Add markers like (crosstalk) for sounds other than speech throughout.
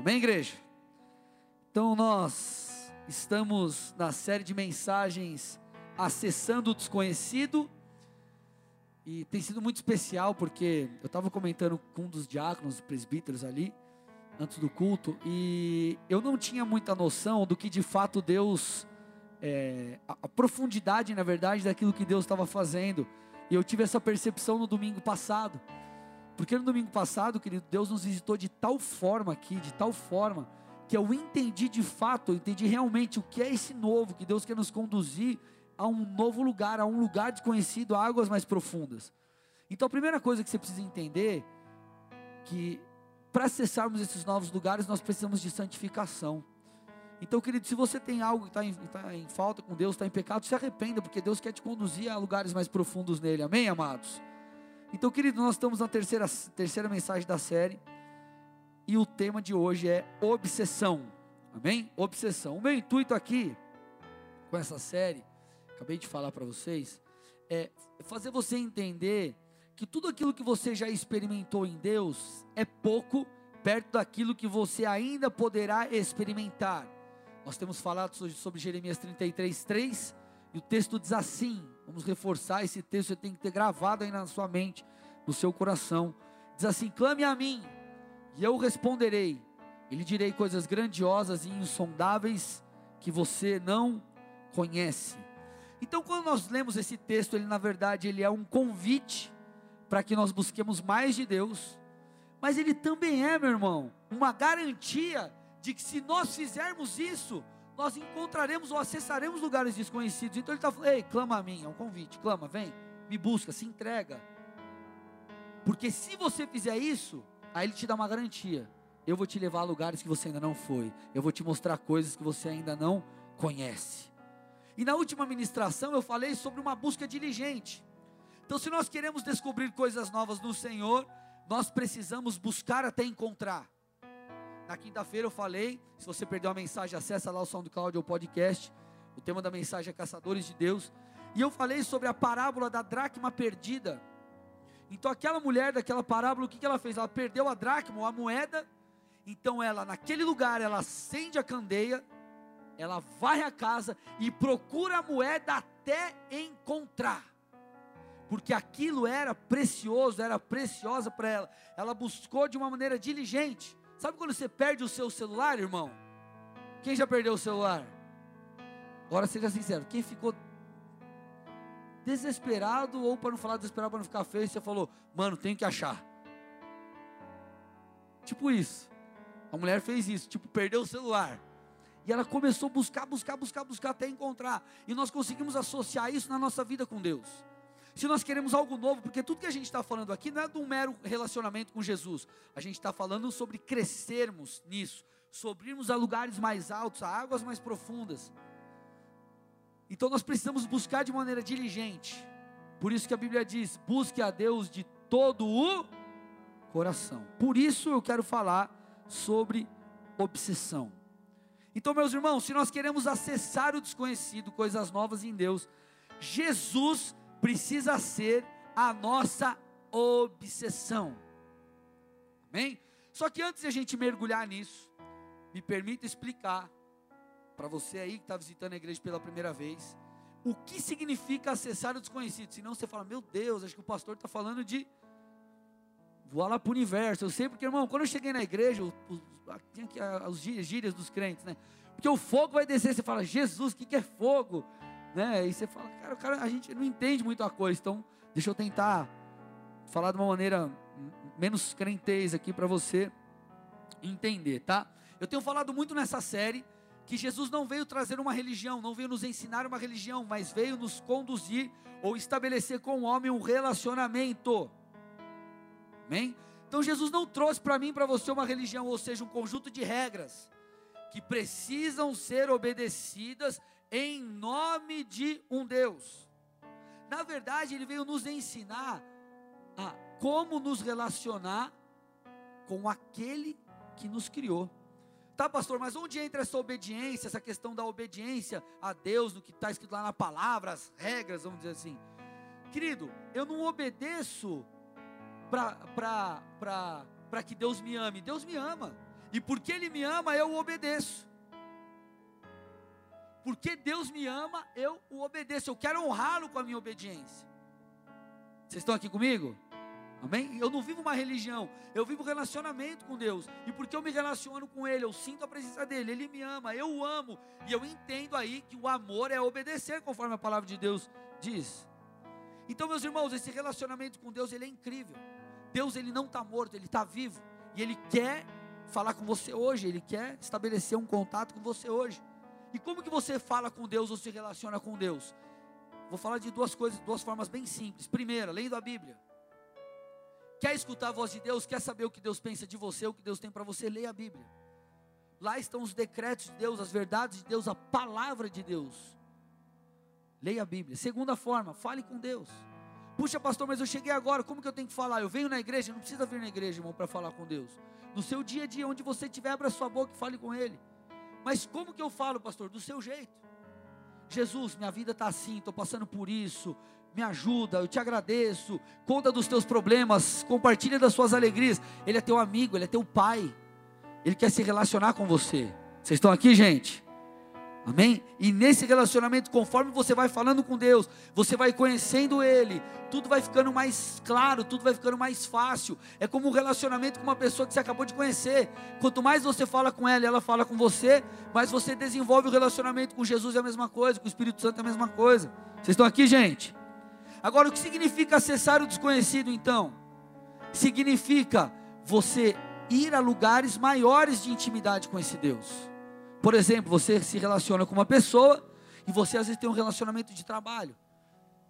Amém, igreja? Então nós estamos na série de mensagens Acessando o Desconhecido. E tem sido muito especial porque eu estava comentando com um dos diáconos, presbíteros ali, antes do culto, e eu não tinha muita noção do que de fato Deus, é, a, a profundidade, na verdade, daquilo que Deus estava fazendo. E eu tive essa percepção no domingo passado. Porque no domingo passado, querido, Deus nos visitou de tal forma aqui, de tal forma, que eu entendi de fato, eu entendi realmente o que é esse novo, que Deus quer nos conduzir a um novo lugar, a um lugar desconhecido, a águas mais profundas. Então a primeira coisa que você precisa entender que para acessarmos esses novos lugares nós precisamos de santificação. Então, querido, se você tem algo que está em, tá em, falta com Deus, está em pecado, se arrependa, porque Deus quer te conduzir a lugares mais profundos nele. Amém, amados? Então, querido, nós estamos na terceira, terceira mensagem da série. E o tema de hoje é obsessão. Amém? Obsessão. O meu intuito aqui, com essa série, acabei de falar para vocês, é fazer você entender que tudo aquilo que você já experimentou em Deus é pouco perto daquilo que você ainda poderá experimentar. Nós temos falado sobre Jeremias 33, 3, e o texto diz assim: Vamos reforçar esse texto, você tem que ter gravado aí na sua mente, no seu coração. Diz assim: clame a mim, e eu responderei. E lhe direi coisas grandiosas e insondáveis que você não conhece. Então, quando nós lemos esse texto, ele na verdade ele é um convite para que nós busquemos mais de Deus, mas ele também é, meu irmão, uma garantia de que se nós fizermos isso, nós encontraremos ou acessaremos lugares desconhecidos. Então ele está falando, ei, clama a mim, é um convite, clama, vem, me busca, se entrega. Porque se você fizer isso, aí ele te dá uma garantia. Eu vou te levar a lugares que você ainda não foi. Eu vou te mostrar coisas que você ainda não conhece. E na última ministração eu falei sobre uma busca diligente. Então, se nós queremos descobrir coisas novas no Senhor, nós precisamos buscar até encontrar. Na quinta-feira eu falei, se você perdeu a mensagem, acessa lá o SoundCloud ou podcast. O tema da mensagem é Caçadores de Deus. E eu falei sobre a parábola da dracma perdida. Então aquela mulher daquela parábola, o que, ela fez? Ela perdeu a dracma, a moeda. Então ela, naquele lugar, ela acende a candeia, ela vai à casa e procura a moeda até encontrar. Porque aquilo era precioso, era preciosa para ela. Ela buscou de uma maneira diligente. Sabe quando você perde o seu celular, irmão? Quem já perdeu o celular? Agora seja sincero, quem ficou desesperado, ou para não falar desesperado, para não ficar feio, você falou, mano, tenho que achar. Tipo isso. A mulher fez isso, tipo, perdeu o celular. E ela começou a buscar, buscar, buscar, buscar até encontrar. E nós conseguimos associar isso na nossa vida com Deus se nós queremos algo novo, porque tudo que a gente está falando aqui não é de um mero relacionamento com Jesus, a gente está falando sobre crescermos nisso, sobre irmos a lugares mais altos, a águas mais profundas. Então nós precisamos buscar de maneira diligente. Por isso que a Bíblia diz: busque a Deus de todo o coração. Por isso eu quero falar sobre obsessão. Então, meus irmãos, se nós queremos acessar o desconhecido, coisas novas em Deus, Jesus precisa ser a nossa obsessão. Amém? Só que antes de a gente mergulhar nisso, me permita explicar para você aí que está visitando a igreja pela primeira vez, o que significa acessar o desconhecido. Senão você fala, meu Deus, acho que o pastor está falando de voar lá para o universo. Eu sei porque, irmão, quando eu cheguei na igreja, tinha aqui os gírias dos crentes, né? Porque o fogo vai descer, você fala, Jesus, o que, que é fogo? Né? E você fala, cara, cara, a gente não entende muito a coisa, então deixa eu tentar falar de uma maneira menos crentez aqui para você entender, tá? Eu tenho falado muito nessa série que Jesus não veio trazer uma religião, não veio nos ensinar uma religião, mas veio nos conduzir ou estabelecer com o homem um relacionamento. Amém? Então Jesus não trouxe para mim para você uma religião, ou seja, um conjunto de regras que precisam ser obedecidas em nome de um Deus. Na verdade, ele veio nos ensinar a como nos relacionar com aquele que nos criou. Tá, pastor, mas onde entra essa obediência, essa questão da obediência a Deus, no que está escrito lá na palavra, as regras, vamos dizer assim? Querido, eu não obedeço para que Deus me ame, Deus me ama. E porque Ele me ama, eu obedeço. Porque Deus me ama, eu o obedeço. Eu quero honrá-lo com a minha obediência. Vocês estão aqui comigo? Amém? Eu não vivo uma religião, eu vivo um relacionamento com Deus. E porque eu me relaciono com Ele, eu sinto a presença dEle, Ele me ama, eu o amo. E eu entendo aí que o amor é obedecer, conforme a palavra de Deus diz. Então, meus irmãos, esse relacionamento com Deus, ele é incrível. Deus, ele não está morto, ele está vivo. E Ele quer falar com você hoje, Ele quer estabelecer um contato com você hoje. E como que você fala com Deus ou se relaciona com Deus? Vou falar de duas coisas, duas formas bem simples. Primeira, lendo a Bíblia. Quer escutar a voz de Deus? Quer saber o que Deus pensa de você, o que Deus tem para você? Leia a Bíblia. Lá estão os decretos de Deus, as verdades de Deus, a palavra de Deus. Leia a Bíblia. Segunda forma, fale com Deus. Puxa, pastor, mas eu cheguei agora, como que eu tenho que falar? Eu venho na igreja, não precisa vir na igreja, irmão, para falar com Deus. No seu dia a dia, onde você estiver, abra sua boca e fale com Ele. Mas como que eu falo, pastor? Do seu jeito. Jesus, minha vida está assim, estou passando por isso, me ajuda, eu te agradeço, conta dos teus problemas, compartilha das suas alegrias. Ele é teu amigo, ele é teu pai, ele quer se relacionar com você. Vocês estão aqui, gente? Amém? E nesse relacionamento, conforme você vai falando com Deus, você vai conhecendo Ele, tudo vai ficando mais claro, tudo vai ficando mais fácil. É como um relacionamento com uma pessoa que você acabou de conhecer. Quanto mais você fala com ela ela fala com você, mais você desenvolve o relacionamento com Jesus, é a mesma coisa, com o Espírito Santo é a mesma coisa. Vocês estão aqui, gente? Agora, o que significa acessar o desconhecido, então? Significa você ir a lugares maiores de intimidade com esse Deus. Por exemplo, você se relaciona com uma pessoa e você às vezes tem um relacionamento de trabalho.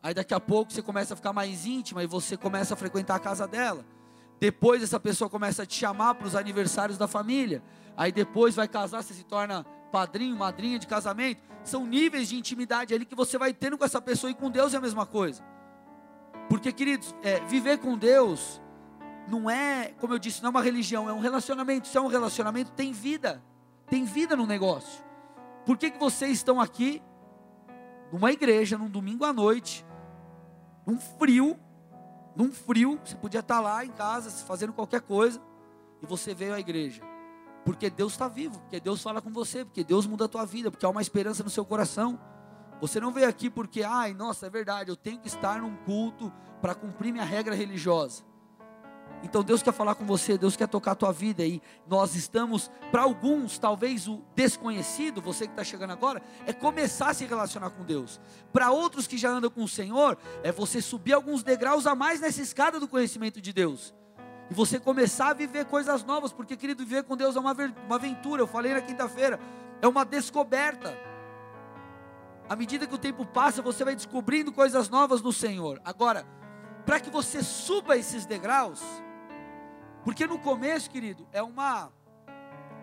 Aí daqui a pouco você começa a ficar mais íntima e você começa a frequentar a casa dela. Depois essa pessoa começa a te chamar para os aniversários da família. Aí depois vai casar, você se torna padrinho, madrinha de casamento. São níveis de intimidade ali que você vai tendo com essa pessoa e com Deus é a mesma coisa. Porque, queridos, é, viver com Deus não é, como eu disse, não é uma religião, é um relacionamento. Se é um relacionamento, tem vida. Tem vida no negócio. Por que, que vocês estão aqui, numa igreja, num domingo à noite, num frio, num frio, você podia estar lá em casa, fazendo qualquer coisa, e você veio à igreja. Porque Deus está vivo, porque Deus fala com você, porque Deus muda a tua vida, porque há uma esperança no seu coração. Você não veio aqui porque, ai, nossa, é verdade, eu tenho que estar num culto para cumprir minha regra religiosa. Então Deus quer falar com você, Deus quer tocar a tua vida e nós estamos, para alguns, talvez o desconhecido, você que está chegando agora, é começar a se relacionar com Deus. Para outros que já andam com o Senhor, é você subir alguns degraus a mais nessa escada do conhecimento de Deus. E você começar a viver coisas novas, porque querido, viver com Deus é uma, uma aventura, eu falei na quinta-feira, é uma descoberta. À medida que o tempo passa, você vai descobrindo coisas novas no Senhor. Agora, para que você suba esses degraus, porque no começo, querido, é uma.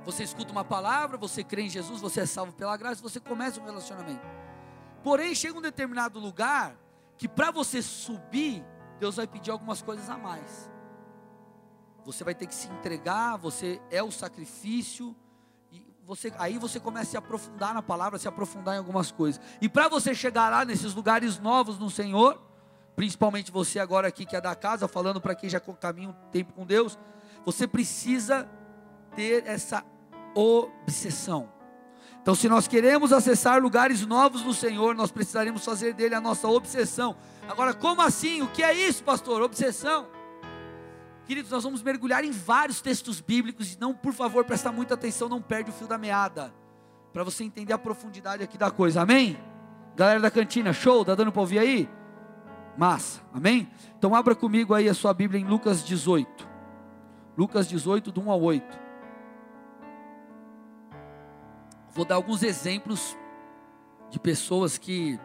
Você escuta uma palavra, você crê em Jesus, você é salvo pela graça, você começa um relacionamento. Porém, chega um determinado lugar que para você subir, Deus vai pedir algumas coisas a mais. Você vai ter que se entregar, você é o sacrifício você, aí você começa a se aprofundar na palavra, se aprofundar em algumas coisas. E para você chegar lá nesses lugares novos no Senhor, principalmente você agora aqui que é da casa, falando para quem já caminha um tempo com Deus, você precisa ter essa obsessão. Então, se nós queremos acessar lugares novos no Senhor, nós precisaremos fazer dele a nossa obsessão. Agora, como assim? O que é isso, pastor? Obsessão. Queridos, nós vamos mergulhar em vários textos bíblicos e não, por favor, presta muita atenção, não perde o fio da meada, para você entender a profundidade aqui da coisa. Amém? Galera da cantina, show? Tá dando para ouvir aí? Massa, amém? Então abra comigo aí a sua Bíblia em Lucas 18. Lucas 18, do 1 ao 8. Vou dar alguns exemplos de pessoas que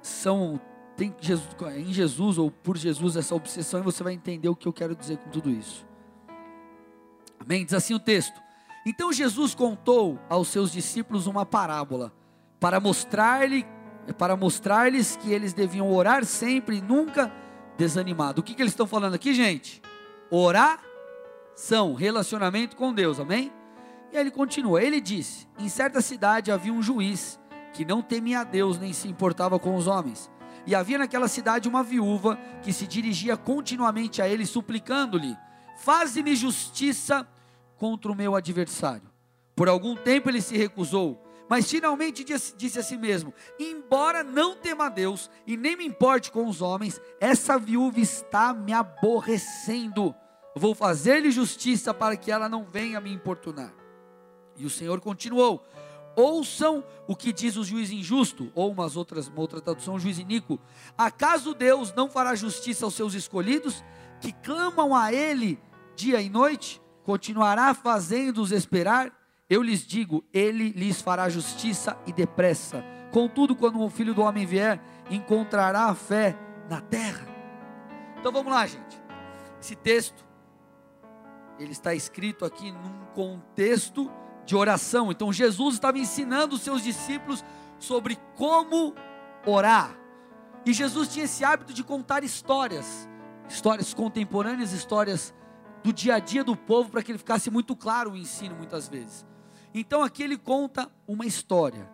são tem Jesus, em Jesus ou por Jesus essa obsessão e você vai entender o que eu quero dizer com tudo isso. Amém? Diz assim o texto. Então Jesus contou aos seus discípulos uma parábola para mostrar-lhe para mostrar-lhes que eles deviam orar sempre e nunca desanimado. O que, que eles estão falando aqui, gente? Oração, relacionamento com Deus, amém? E aí ele continua. Ele disse: Em certa cidade havia um juiz que não temia a Deus nem se importava com os homens. E havia naquela cidade uma viúva que se dirigia continuamente a ele, suplicando-lhe: faze-me justiça contra o meu adversário. Por algum tempo ele se recusou, mas finalmente disse, disse a si mesmo: Embora não tema a Deus e nem me importe com os homens, essa viúva está me aborrecendo. Vou fazer-lhe justiça para que ela não venha me importunar. E o Senhor continuou: Ouçam o que diz o juiz injusto, ou umas outras, uma outra tradução, o juiz iníquo. Acaso Deus não fará justiça aos seus escolhidos, que clamam a Ele dia e noite? Continuará fazendo-os esperar? Eu lhes digo, Ele lhes fará justiça e depressa. Contudo, quando o filho do homem vier, encontrará a fé na terra. Então vamos lá, gente. Esse texto, ele está escrito aqui num contexto de oração. Então Jesus estava ensinando os seus discípulos sobre como orar. E Jesus tinha esse hábito de contar histórias, histórias contemporâneas, histórias do dia a dia do povo, para que ele ficasse muito claro o ensino muitas vezes. Então aqui ele conta uma história.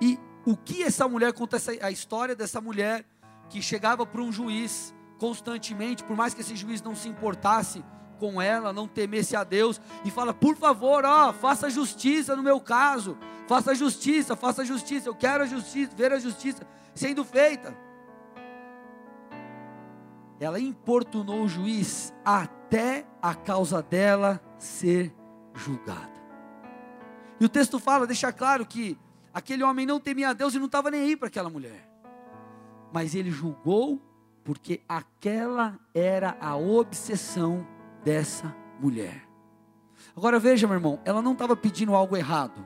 E o que essa mulher conta essa, a história dessa mulher que chegava para um juiz constantemente, por mais que esse juiz não se importasse com ela, não temesse a Deus e fala: "Por favor, ó, faça justiça no meu caso. Faça justiça, faça justiça. Eu quero a justiça, ver a justiça sendo feita." Ela importunou o juiz até a causa dela ser julgada. E o texto fala, deixa claro que aquele homem não temia a Deus e não estava nem aí para aquela mulher. Mas ele julgou porque aquela era a obsessão dessa mulher. Agora veja, meu irmão, ela não estava pedindo algo errado.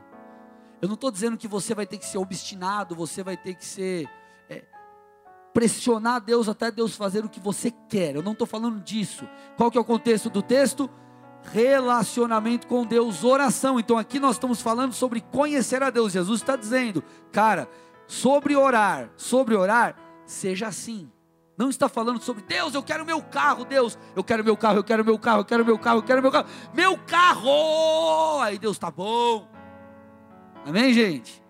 Eu não estou dizendo que você vai ter que ser obstinado, você vai ter que ser é, pressionar Deus até Deus fazer o que você quer. Eu não estou falando disso. Qual que é o contexto do texto? Relacionamento com Deus, oração. Então aqui nós estamos falando sobre conhecer a Deus. Jesus está dizendo, cara, sobre orar, sobre orar, seja assim. Não está falando sobre Deus, eu quero meu carro, Deus, eu quero meu carro, eu quero meu carro, eu quero meu carro, eu quero meu carro, meu carro! Aí Deus está bom. Amém, gente?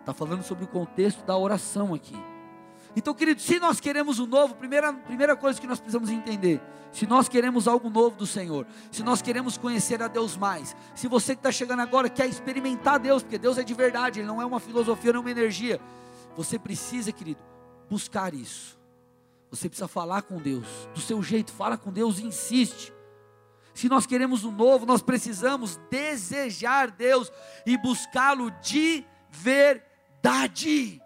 Está falando sobre o contexto da oração aqui. Então, querido, se nós queremos o um novo, primeira, primeira coisa que nós precisamos entender: se nós queremos algo novo do Senhor, se nós queremos conhecer a Deus mais, se você que está chegando agora quer experimentar Deus, porque Deus é de verdade, Ele não é uma filosofia, não é uma energia, você precisa, querido, buscar isso. Você precisa falar com Deus, do seu jeito, fala com Deus, insiste. Se nós queremos o um novo, nós precisamos desejar Deus e buscá-lo de verdade.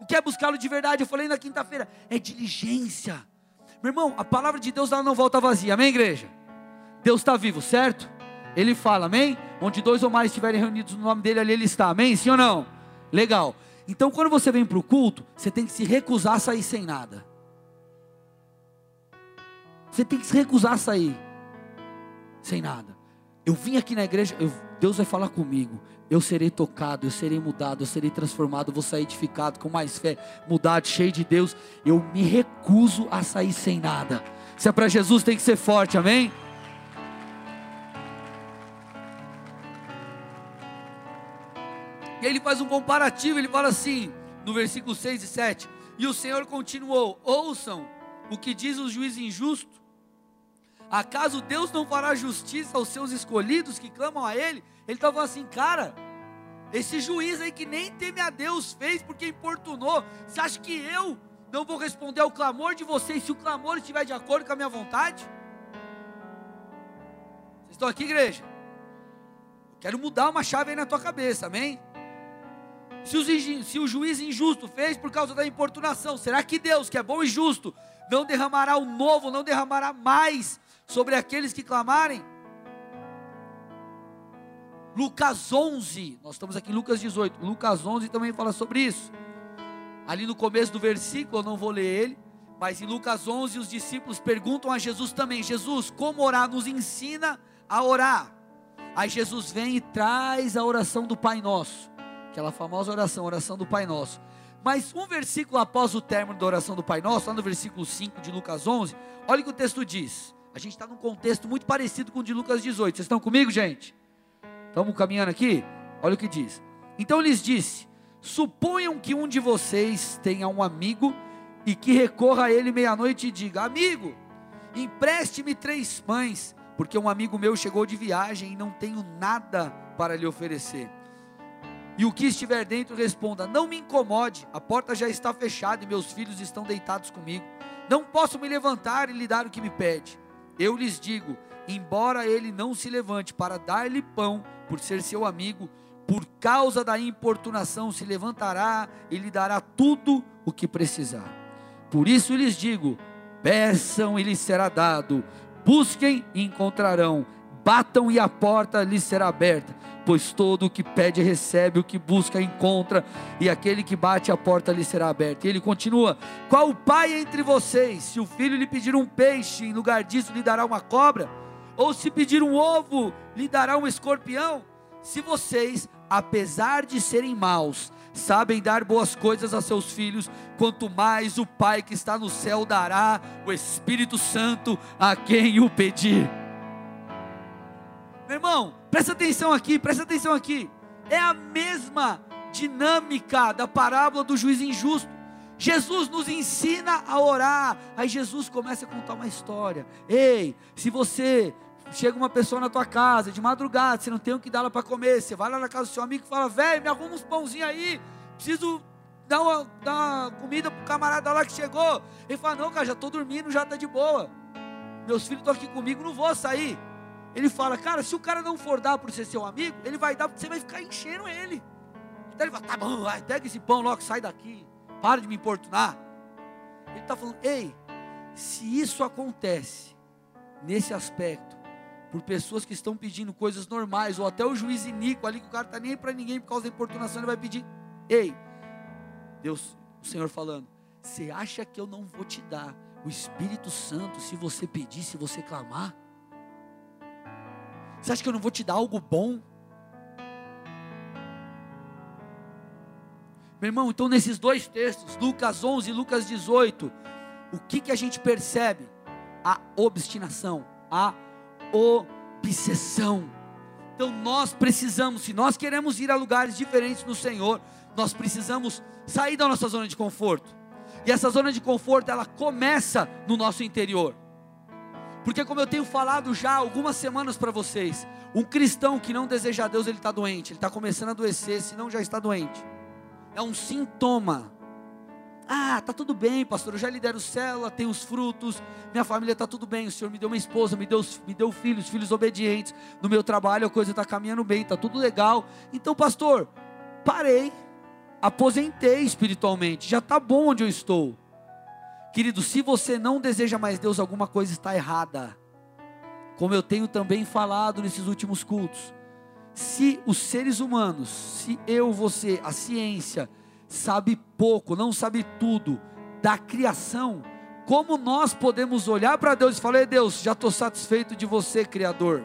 O que é buscá-lo de verdade? Eu falei na quinta-feira, é diligência. Meu irmão, a palavra de Deus ela não volta vazia, amém, igreja? Deus está vivo, certo? Ele fala, amém? Onde dois ou mais estiverem reunidos no nome dele, ali ele está, amém? Sim ou não? Legal. Então, quando você vem para o culto, você tem que se recusar a sair sem nada. Você tem que se recusar a sair sem nada. Eu vim aqui na igreja, eu, Deus vai falar comigo. Eu serei tocado, eu serei mudado, eu serei transformado, eu vou sair edificado com mais fé, mudado, cheio de Deus. Eu me recuso a sair sem nada. Se é para Jesus, tem que ser forte, amém? E ele faz um comparativo, ele fala assim, no versículo 6 e 7. E o Senhor continuou: Ouçam o que diz o juiz injusto. Acaso Deus não fará justiça aos seus escolhidos que clamam a Ele? Ele estava falando assim, cara, esse juiz aí que nem teme a Deus fez porque importunou. Você acha que eu não vou responder ao clamor de vocês se o clamor estiver de acordo com a minha vontade? Vocês estão aqui, igreja? Eu quero mudar uma chave aí na tua cabeça, amém? Se, os, se o juiz injusto fez por causa da importunação, será que Deus, que é bom e justo, não derramará o novo, não derramará mais sobre aqueles que clamarem? Lucas 11, nós estamos aqui em Lucas 18, Lucas 11 também fala sobre isso. Ali no começo do versículo, eu não vou ler ele, mas em Lucas 11 os discípulos perguntam a Jesus também: Jesus, como orar? Nos ensina a orar. Aí Jesus vem e traz a oração do Pai Nosso. Aquela famosa oração, oração do Pai Nosso. Mas um versículo após o término da oração do Pai Nosso, lá no versículo 5 de Lucas 11, olha o que o texto diz. A gente está num contexto muito parecido com o de Lucas 18. Vocês estão comigo, gente? Estamos caminhando aqui? Olha o que diz. Então lhes disse: Suponham que um de vocês tenha um amigo e que recorra a ele meia-noite e diga: Amigo, Empreste-me três pães, porque um amigo meu chegou de viagem e não tenho nada para lhe oferecer. E o que estiver dentro responda: Não me incomode, a porta já está fechada e meus filhos estão deitados comigo. Não posso me levantar e lhe dar o que me pede. Eu lhes digo: embora ele não se levante para dar-lhe pão, por ser seu amigo, por causa da importunação se levantará e lhe dará tudo o que precisar. Por isso lhes digo: peçam e lhes será dado, busquem e encontrarão, batam e a porta lhes será aberta. Pois todo o que pede recebe, o que busca encontra, e aquele que bate a porta lhe será aberta. E ele continua: Qual o pai entre vocês, se o filho lhe pedir um peixe, em lugar disso lhe dará uma cobra? Ou se pedir um ovo, lhe dará um escorpião? Se vocês, apesar de serem maus, sabem dar boas coisas a seus filhos, quanto mais o Pai que está no céu dará o Espírito Santo a quem o pedir. Meu irmão, presta atenção aqui, presta atenção aqui. É a mesma dinâmica da parábola do juiz injusto. Jesus nos ensina a orar. Aí Jesus começa a contar uma história. Ei, se você chega uma pessoa na tua casa de madrugada, você não tem o que dar ela para comer, você vai lá na casa do seu amigo e fala: velho, me arruma uns pãozinhos aí, preciso dar uma, dar uma comida pro camarada lá que chegou. Ele fala: não, cara, já estou dormindo, já está de boa. Meus filhos estão aqui comigo, não vou sair. Ele fala, cara, se o cara não for dar por ser seu amigo, ele vai dar porque você vai ficar enchendo ele. Então ele fala, tá bom, vai, pega esse pão logo, sai daqui, para de me importunar. Ele está falando, ei, se isso acontece nesse aspecto, por pessoas que estão pedindo coisas normais, ou até o juiz iníquo ali, que o cara está nem para ninguém por causa da importunação, ele vai pedir, ei, Deus, o Senhor falando, você acha que eu não vou te dar o Espírito Santo se você pedir, se você clamar? Você acha que eu não vou te dar algo bom? Meu irmão, então nesses dois textos, Lucas 11 e Lucas 18, o que, que a gente percebe? A obstinação, a obsessão. Então nós precisamos, se nós queremos ir a lugares diferentes no Senhor, nós precisamos sair da nossa zona de conforto. E essa zona de conforto, ela começa no nosso interior. Porque como eu tenho falado já algumas semanas para vocês, um cristão que não deseja a Deus, ele está doente, ele está começando a adoecer, se não já está doente. É um sintoma. Ah, tá tudo bem, pastor. Eu já lidero célula, tenho os frutos, minha família está tudo bem. O Senhor me deu uma esposa, me deu, me deu filhos, filhos obedientes. No meu trabalho a coisa está caminhando bem, está tudo legal. Então, pastor, parei, aposentei espiritualmente, já está bom onde eu estou. Querido, se você não deseja mais Deus, alguma coisa está errada. Como eu tenho também falado nesses últimos cultos. Se os seres humanos, se eu, você, a ciência, sabe pouco, não sabe tudo da criação, como nós podemos olhar para Deus e falar: Deus, já estou satisfeito de você, Criador?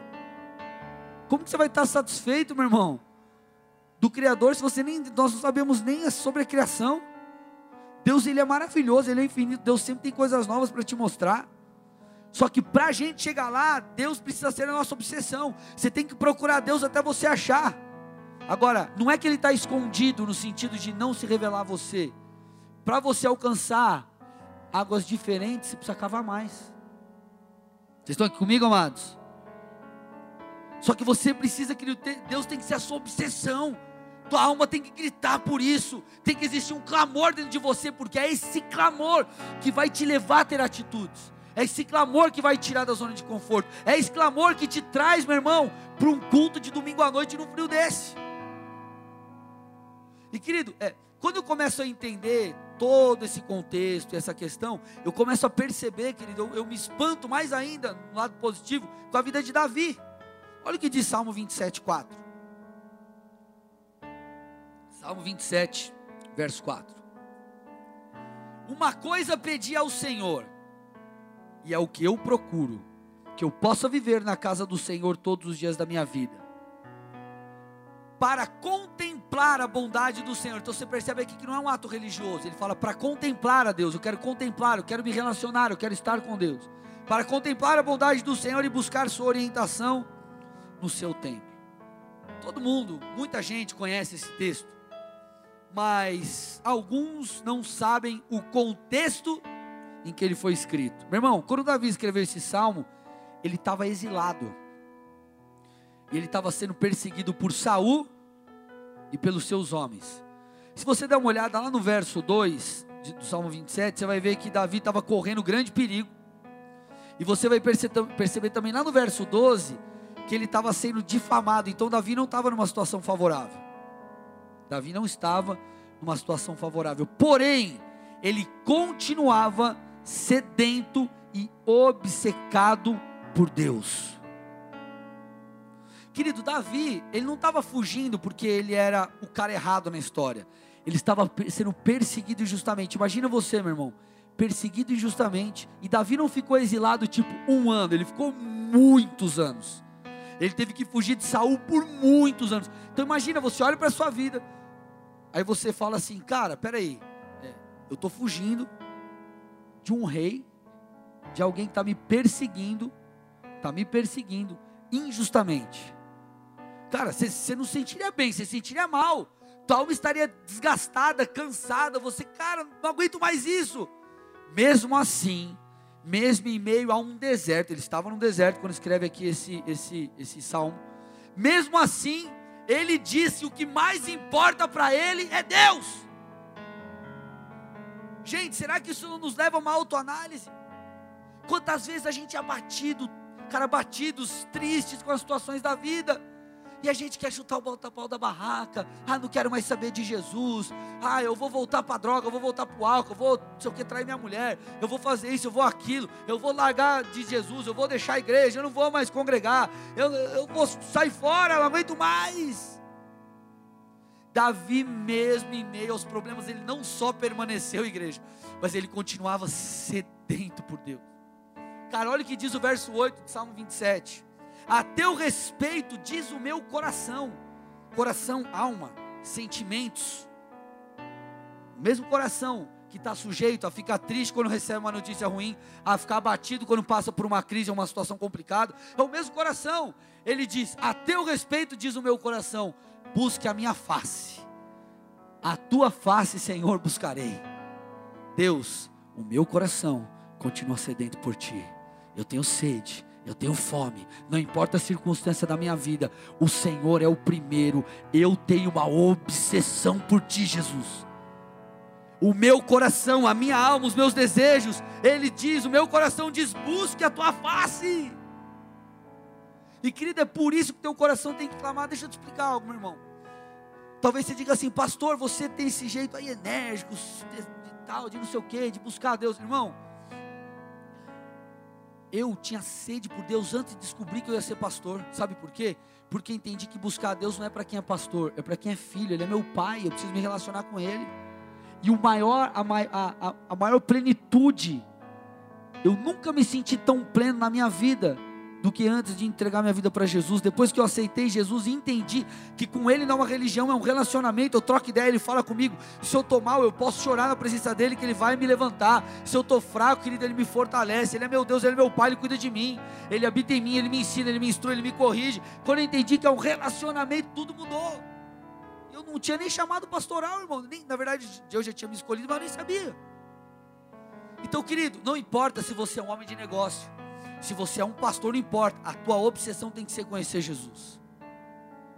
Como que você vai estar satisfeito, meu irmão? Do Criador, se você nem, nós não sabemos nem sobre a criação. Deus ele é maravilhoso, ele é infinito, Deus sempre tem coisas novas para te mostrar. Só que para a gente chegar lá, Deus precisa ser a nossa obsessão. Você tem que procurar Deus até você achar. Agora, não é que Ele está escondido no sentido de não se revelar a você. Para você alcançar águas diferentes, você precisa cavar mais. Vocês estão aqui comigo, amados? Só que você precisa que Deus tem que ser a sua obsessão. Tua alma tem que gritar por isso. Tem que existir um clamor dentro de você, porque é esse clamor que vai te levar a ter atitudes. É esse clamor que vai te tirar da zona de conforto. É esse clamor que te traz, meu irmão, para um culto de domingo à noite num frio desse. E querido, é, quando eu começo a entender todo esse contexto e essa questão, eu começo a perceber, querido, eu, eu me espanto mais ainda, no lado positivo, com a vida de Davi. Olha o que diz Salmo 27, 4. Salmo 27, verso 4. Uma coisa pedi ao Senhor, e é o que eu procuro, que eu possa viver na casa do Senhor todos os dias da minha vida, para contemplar a bondade do Senhor. Então você percebe aqui que não é um ato religioso, ele fala para contemplar a Deus. Eu quero contemplar, eu quero me relacionar, eu quero estar com Deus. Para contemplar a bondade do Senhor e buscar sua orientação no seu tempo. Todo mundo, muita gente conhece esse texto mas alguns não sabem o contexto em que ele foi escrito. Meu irmão, quando Davi escreveu esse salmo, ele estava exilado. E ele estava sendo perseguido por Saul e pelos seus homens. Se você der uma olhada lá no verso 2 do Salmo 27, você vai ver que Davi estava correndo grande perigo. E você vai perceber também lá no verso 12 que ele estava sendo difamado. Então Davi não estava numa situação favorável. Davi não estava numa situação favorável. Porém, ele continuava sedento e obcecado por Deus. Querido, Davi, ele não estava fugindo porque ele era o cara errado na história. Ele estava sendo perseguido injustamente. Imagina você, meu irmão, perseguido injustamente. E Davi não ficou exilado tipo um ano, ele ficou muitos anos. Ele teve que fugir de Saul por muitos anos. Então imagina, você olha para a sua vida, aí você fala assim, cara, peraí, é, eu estou fugindo de um rei, de alguém que está me perseguindo, está me perseguindo injustamente. Cara, você não sentiria bem, você sentiria mal. Tua alma estaria desgastada, cansada. Você, cara, não aguento mais isso. Mesmo assim, mesmo em meio a um deserto, ele estava no deserto quando escreve aqui esse, esse, esse salmo. Mesmo assim, ele disse: o que mais importa para ele é Deus. Gente, será que isso não nos leva a uma autoanálise? Quantas vezes a gente é abatido, cara, abatidos, tristes com as situações da vida e a gente quer chutar o bota-pau da barraca. Ah, não quero mais saber de Jesus. Ah, eu vou voltar para droga, eu vou voltar para o álcool, eu vou, sei o que, trair minha mulher. Eu vou fazer isso, eu vou aquilo. Eu vou largar de Jesus, eu vou deixar a igreja, eu não vou mais congregar. Eu, eu vou sair fora, não aguento mais. Davi, mesmo em meio aos problemas, ele não só permaneceu igreja, mas ele continuava sedento por Deus. Cara, olha o que diz o verso 8 de Salmo 27. A teu respeito diz o meu coração, coração, alma, sentimentos. O mesmo coração que está sujeito a ficar triste quando recebe uma notícia ruim, a ficar abatido quando passa por uma crise uma situação complicada, é o mesmo coração. Ele diz: A teu respeito diz o meu coração, busque a minha face, a tua face, Senhor, buscarei. Deus, o meu coração continua sedento por ti. Eu tenho sede eu tenho fome, não importa a circunstância da minha vida, o Senhor é o primeiro. Eu tenho uma obsessão por Ti, Jesus. O meu coração, a minha alma, os meus desejos, Ele diz: o meu coração diz: busque a Tua face. E querido, é por isso que teu coração tem que clamar. Deixa eu te explicar algo, meu irmão. Talvez você diga assim, pastor, você tem esse jeito aí enérgico, de, de tal, de não sei o que, de buscar a Deus, irmão eu tinha sede por Deus antes de descobrir que eu ia ser pastor. Sabe por quê? Porque entendi que buscar a Deus não é para quem é pastor, é para quem é filho. Ele é meu pai, eu preciso me relacionar com Ele. E o maior, a, a, a maior plenitude, eu nunca me senti tão pleno na minha vida do que antes de entregar minha vida para Jesus. Depois que eu aceitei Jesus e entendi que com Ele não é uma religião, é um relacionamento. Eu troco ideia, Ele fala comigo. Se eu estou mal, eu posso chorar na presença dEle, que Ele vai me levantar. Se eu estou fraco, querido, Ele me fortalece. Ele é meu Deus, Ele é meu Pai, Ele cuida de mim. Ele habita em mim, Ele me ensina, Ele me instrui, Ele me corrige. Quando eu entendi que é um relacionamento, tudo mudou. Eu não tinha nem chamado pastoral, irmão. Nem, na verdade, Deus já tinha me escolhido, mas eu nem sabia. Então, querido, não importa se você é um homem de negócio se você é um pastor, não importa. A tua obsessão tem que ser conhecer Jesus.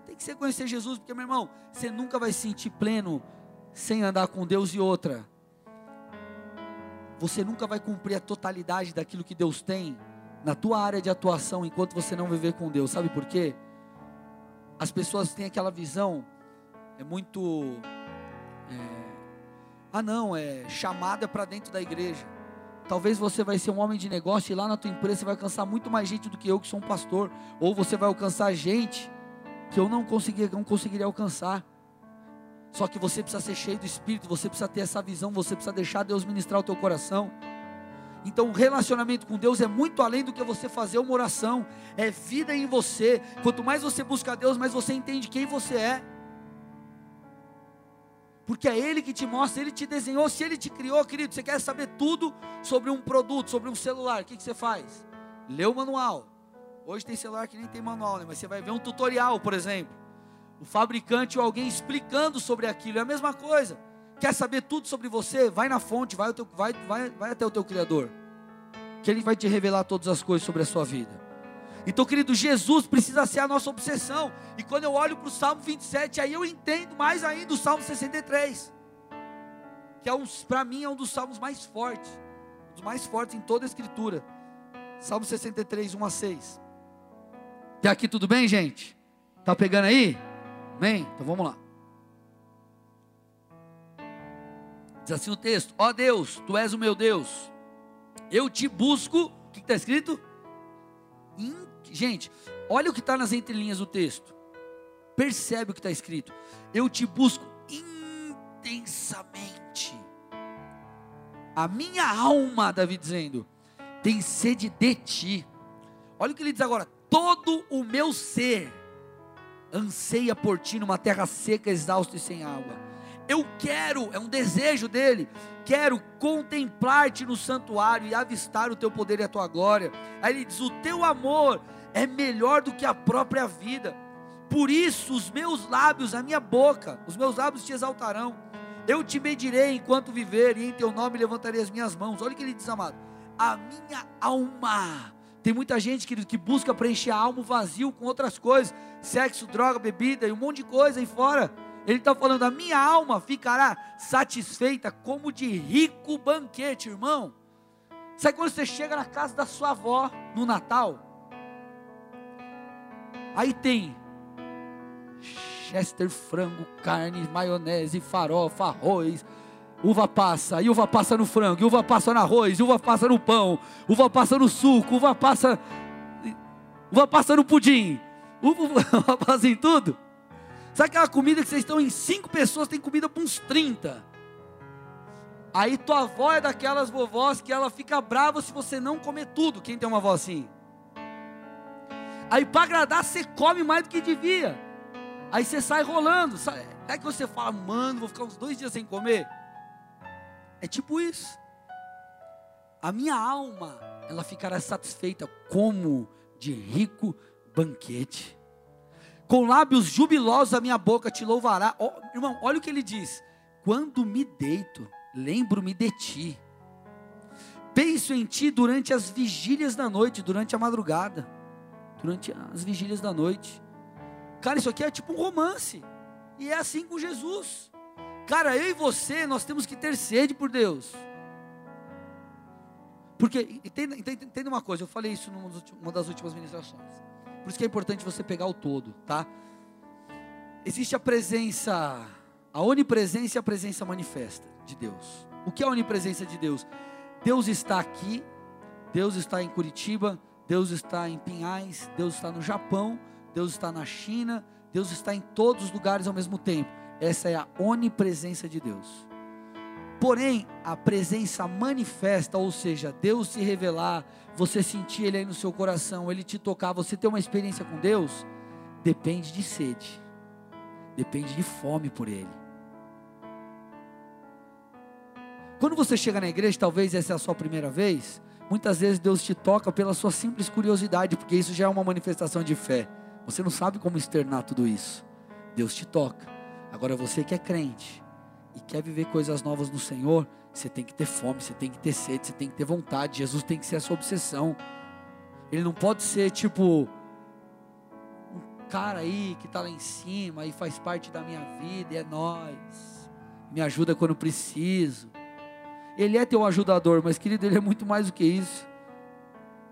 Tem que ser conhecer Jesus, porque, meu irmão, você nunca vai se sentir pleno sem andar com Deus e outra. Você nunca vai cumprir a totalidade daquilo que Deus tem na tua área de atuação enquanto você não viver com Deus. Sabe por quê? As pessoas têm aquela visão, é muito. É, ah, não, é chamada para dentro da igreja. Talvez você vai ser um homem de negócio e lá na tua empresa você vai alcançar muito mais gente do que eu que sou um pastor, ou você vai alcançar gente que eu não conseguiria, não conseguiria alcançar. Só que você precisa ser cheio do Espírito, você precisa ter essa visão, você precisa deixar Deus ministrar o teu coração. Então, o relacionamento com Deus é muito além do que você fazer uma oração, é vida em você. Quanto mais você busca Deus, mais você entende quem você é porque é Ele que te mostra, Ele te desenhou. Se Ele te criou, querido, você quer saber tudo sobre um produto, sobre um celular, o que, que você faz? Lê o manual. Hoje tem celular que nem tem manual, né? mas você vai ver um tutorial, por exemplo. O fabricante ou alguém explicando sobre aquilo, é a mesma coisa. Quer saber tudo sobre você? Vai na fonte, vai, teu, vai, vai, vai até o teu Criador. Que Ele vai te revelar todas as coisas sobre a sua vida. Então, querido, Jesus precisa ser a nossa obsessão. E quando eu olho para o Salmo 27, aí eu entendo mais ainda o Salmo 63. Que é um, para mim é um dos salmos mais fortes. Um dos mais fortes em toda a Escritura. Salmo 63, 1 a 6. Até aqui tudo bem, gente? Tá pegando aí? Amém? Então vamos lá. Diz assim o texto: Ó oh Deus, tu és o meu Deus, eu te busco. O que está escrito? Gente, olha o que está nas entrelinhas do texto. Percebe o que está escrito. Eu te busco intensamente. A minha alma, Davi dizendo, tem sede de ti. Olha o que ele diz agora: todo o meu ser anseia por ti numa terra seca, exausta e sem água. Eu quero, é um desejo dele, quero contemplar-te no santuário e avistar o teu poder e a tua glória. Aí ele diz: O teu amor é melhor do que a própria vida. Por isso, os meus lábios, a minha boca, os meus lábios te exaltarão. Eu te medirei enquanto viver, e em teu nome levantarei as minhas mãos. Olha o que ele diz, amado. A minha alma. Tem muita gente que, que busca preencher a alma vazio com outras coisas: sexo, droga, bebida e um monte de coisa aí fora. Ele está falando: a minha alma ficará satisfeita como de rico banquete, irmão. Sabe quando você chega na casa da sua avó no Natal? Aí tem chester, frango, carne, maionese, farofa, arroz, uva passa, e uva passa no frango, e uva passa no arroz, e uva passa no pão, uva passa no suco, uva passa, uva passa no pudim, uva, (laughs) uva passa em tudo. Sabe aquela comida que vocês estão em cinco pessoas, tem comida para uns 30. Aí tua avó é daquelas vovós que ela fica brava se você não comer tudo. Quem tem uma avó assim? Aí para agradar, você come mais do que devia. Aí você sai rolando. É que você fala, mano, vou ficar uns dois dias sem comer. É tipo isso. A minha alma, ela ficará satisfeita como de rico banquete com lábios jubilosos a minha boca te louvará. Oh, irmão, olha o que ele diz: quando me deito, lembro-me de ti. Penso em ti durante as vigílias da noite, durante a madrugada, durante as vigílias da noite. Cara, isso aqui é tipo um romance. E é assim com Jesus. Cara, eu e você, nós temos que ter sede por Deus. Porque, entenda, uma coisa, eu falei isso numa das últimas ministrações. Por isso que é importante você pegar o todo, tá? Existe a presença, a onipresença e a presença manifesta de Deus. O que é a onipresença de Deus? Deus está aqui, Deus está em Curitiba, Deus está em Pinhais, Deus está no Japão, Deus está na China, Deus está em todos os lugares ao mesmo tempo. Essa é a onipresença de Deus. Porém, a presença manifesta, ou seja, Deus se revelar, você sentir Ele aí no seu coração, Ele te tocar, você ter uma experiência com Deus, depende de sede, depende de fome por Ele. Quando você chega na igreja, talvez essa é a sua primeira vez, muitas vezes Deus te toca pela sua simples curiosidade, porque isso já é uma manifestação de fé. Você não sabe como externar tudo isso. Deus te toca. Agora você que é crente e quer viver coisas novas no Senhor, você tem que ter fome, você tem que ter sede, você tem que ter vontade. Jesus tem que ser a sua obsessão. Ele não pode ser tipo um cara aí que está lá em cima e faz parte da minha vida, e é nós. Me ajuda quando preciso. Ele é teu ajudador, mas querido, ele é muito mais do que isso.